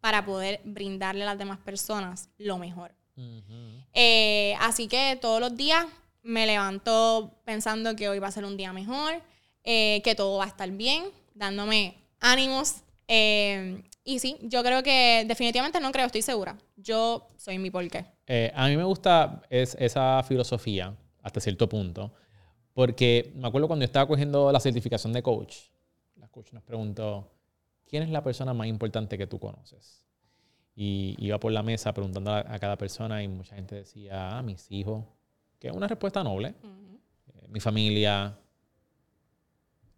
para poder brindarle a las demás personas lo mejor. Eh, así que todos los días me levanto pensando que hoy va a ser un día mejor, eh, que todo va a estar bien, dándome ánimos. Eh, y sí, yo creo que definitivamente no creo, estoy segura. Yo soy mi porqué. Eh, a mí me gusta es, esa filosofía hasta cierto punto, porque me acuerdo cuando yo estaba cogiendo la certificación de coach, la coach nos preguntó, ¿quién es la persona más importante que tú conoces? Y iba por la mesa preguntando a, a cada persona y mucha gente decía, ah, mis hijos, que es una respuesta noble, eh, mi familia,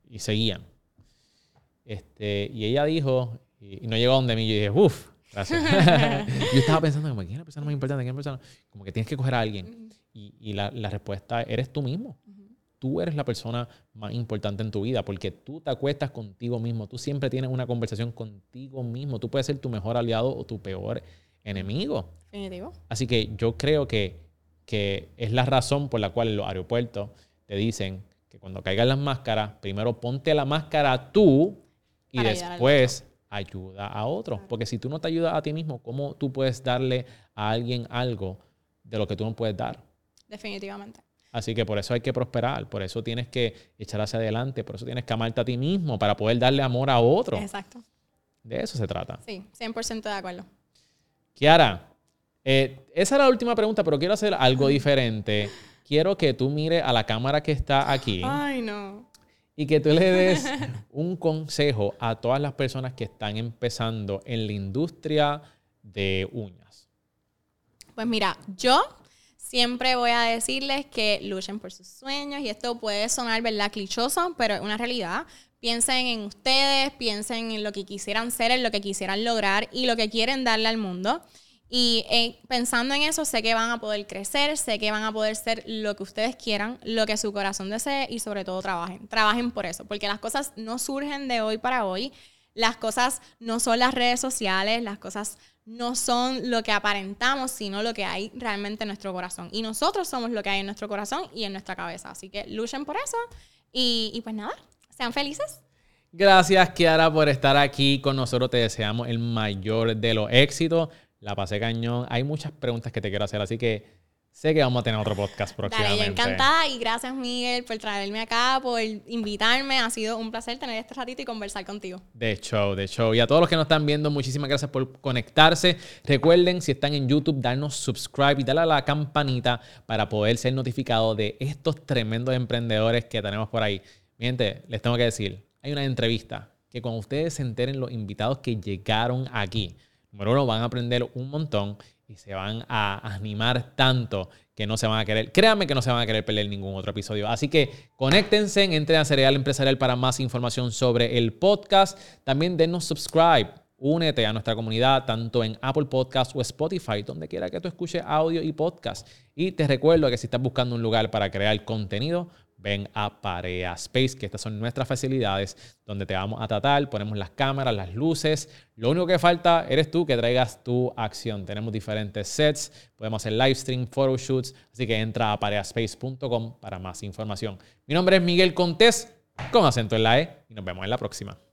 y seguían. Este, y ella dijo, y, y no llegó a donde mí, yo dije, uff, gracias. yo estaba pensando, como, ¿quién es la persona más importante? ¿Quién es la persona? Como que tienes que coger a alguien. Y, y la, la respuesta eres tú mismo. Tú eres la persona más importante en tu vida porque tú te acuestas contigo mismo. Tú siempre tienes una conversación contigo mismo. Tú puedes ser tu mejor aliado o tu peor enemigo. Definitivo. Así que yo creo que, que es la razón por la cual en los aeropuertos te dicen que cuando caigan las máscaras, primero ponte la máscara tú y Para después ayuda a otros. Porque si tú no te ayudas a ti mismo, ¿cómo tú puedes darle a alguien algo de lo que tú no puedes dar? Definitivamente. Así que por eso hay que prosperar, por eso tienes que echar hacia adelante, por eso tienes que amarte a ti mismo para poder darle amor a otro. Exacto. De eso se trata. Sí, 100% de acuerdo. Kiara, eh, esa era la última pregunta, pero quiero hacer algo diferente. Quiero que tú mires a la cámara que está aquí Ay, no. Y que tú le des un consejo a todas las personas que están empezando en la industria de uñas. Pues mira, yo siempre voy a decirles que luchen por sus sueños y esto puede sonar, ¿verdad? Clichoso, pero es una realidad. Piensen en ustedes, piensen en lo que quisieran ser, en lo que quisieran lograr y lo que quieren darle al mundo. Y eh, pensando en eso, sé que van a poder crecer, sé que van a poder ser lo que ustedes quieran, lo que su corazón desee y sobre todo trabajen. Trabajen por eso, porque las cosas no surgen de hoy para hoy. Las cosas no son las redes sociales, las cosas no son lo que aparentamos, sino lo que hay realmente en nuestro corazón. Y nosotros somos lo que hay en nuestro corazón y en nuestra cabeza. Así que luchen por eso y, y pues nada, sean felices. Gracias, Kiara, por estar aquí con nosotros. Te deseamos el mayor de los éxitos. La pasé cañón. Hay muchas preguntas que te quiero hacer, así que sé que vamos a tener otro podcast Dale, próximamente. yo encantada y gracias Miguel por traerme acá, por invitarme. Ha sido un placer tener este ratito y conversar contigo. De show, de show. Y a todos los que nos están viendo, muchísimas gracias por conectarse. Recuerden, si están en YouTube, darnos subscribe y darle a la campanita para poder ser notificados de estos tremendos emprendedores que tenemos por ahí. Mi gente, les tengo que decir, hay una entrevista que cuando ustedes se enteren los invitados que llegaron aquí, número uno, van a aprender un montón y se van a animar tanto que no se van a querer, créanme que no se van a querer perder ningún otro episodio. Así que conéctense, entren a Cereal Empresarial para más información sobre el podcast. También denos subscribe. Únete a nuestra comunidad tanto en Apple Podcast o Spotify, donde quiera que tú escuches audio y podcast. Y te recuerdo que si estás buscando un lugar para crear contenido, ven a Parea Space, que estas son nuestras facilidades donde te vamos a tratar, ponemos las cámaras, las luces. Lo único que falta eres tú que traigas tu acción. Tenemos diferentes sets, podemos hacer live stream, photoshoots, así que entra a pareaspace.com para más información. Mi nombre es Miguel Contés, con acento en la E, y nos vemos en la próxima.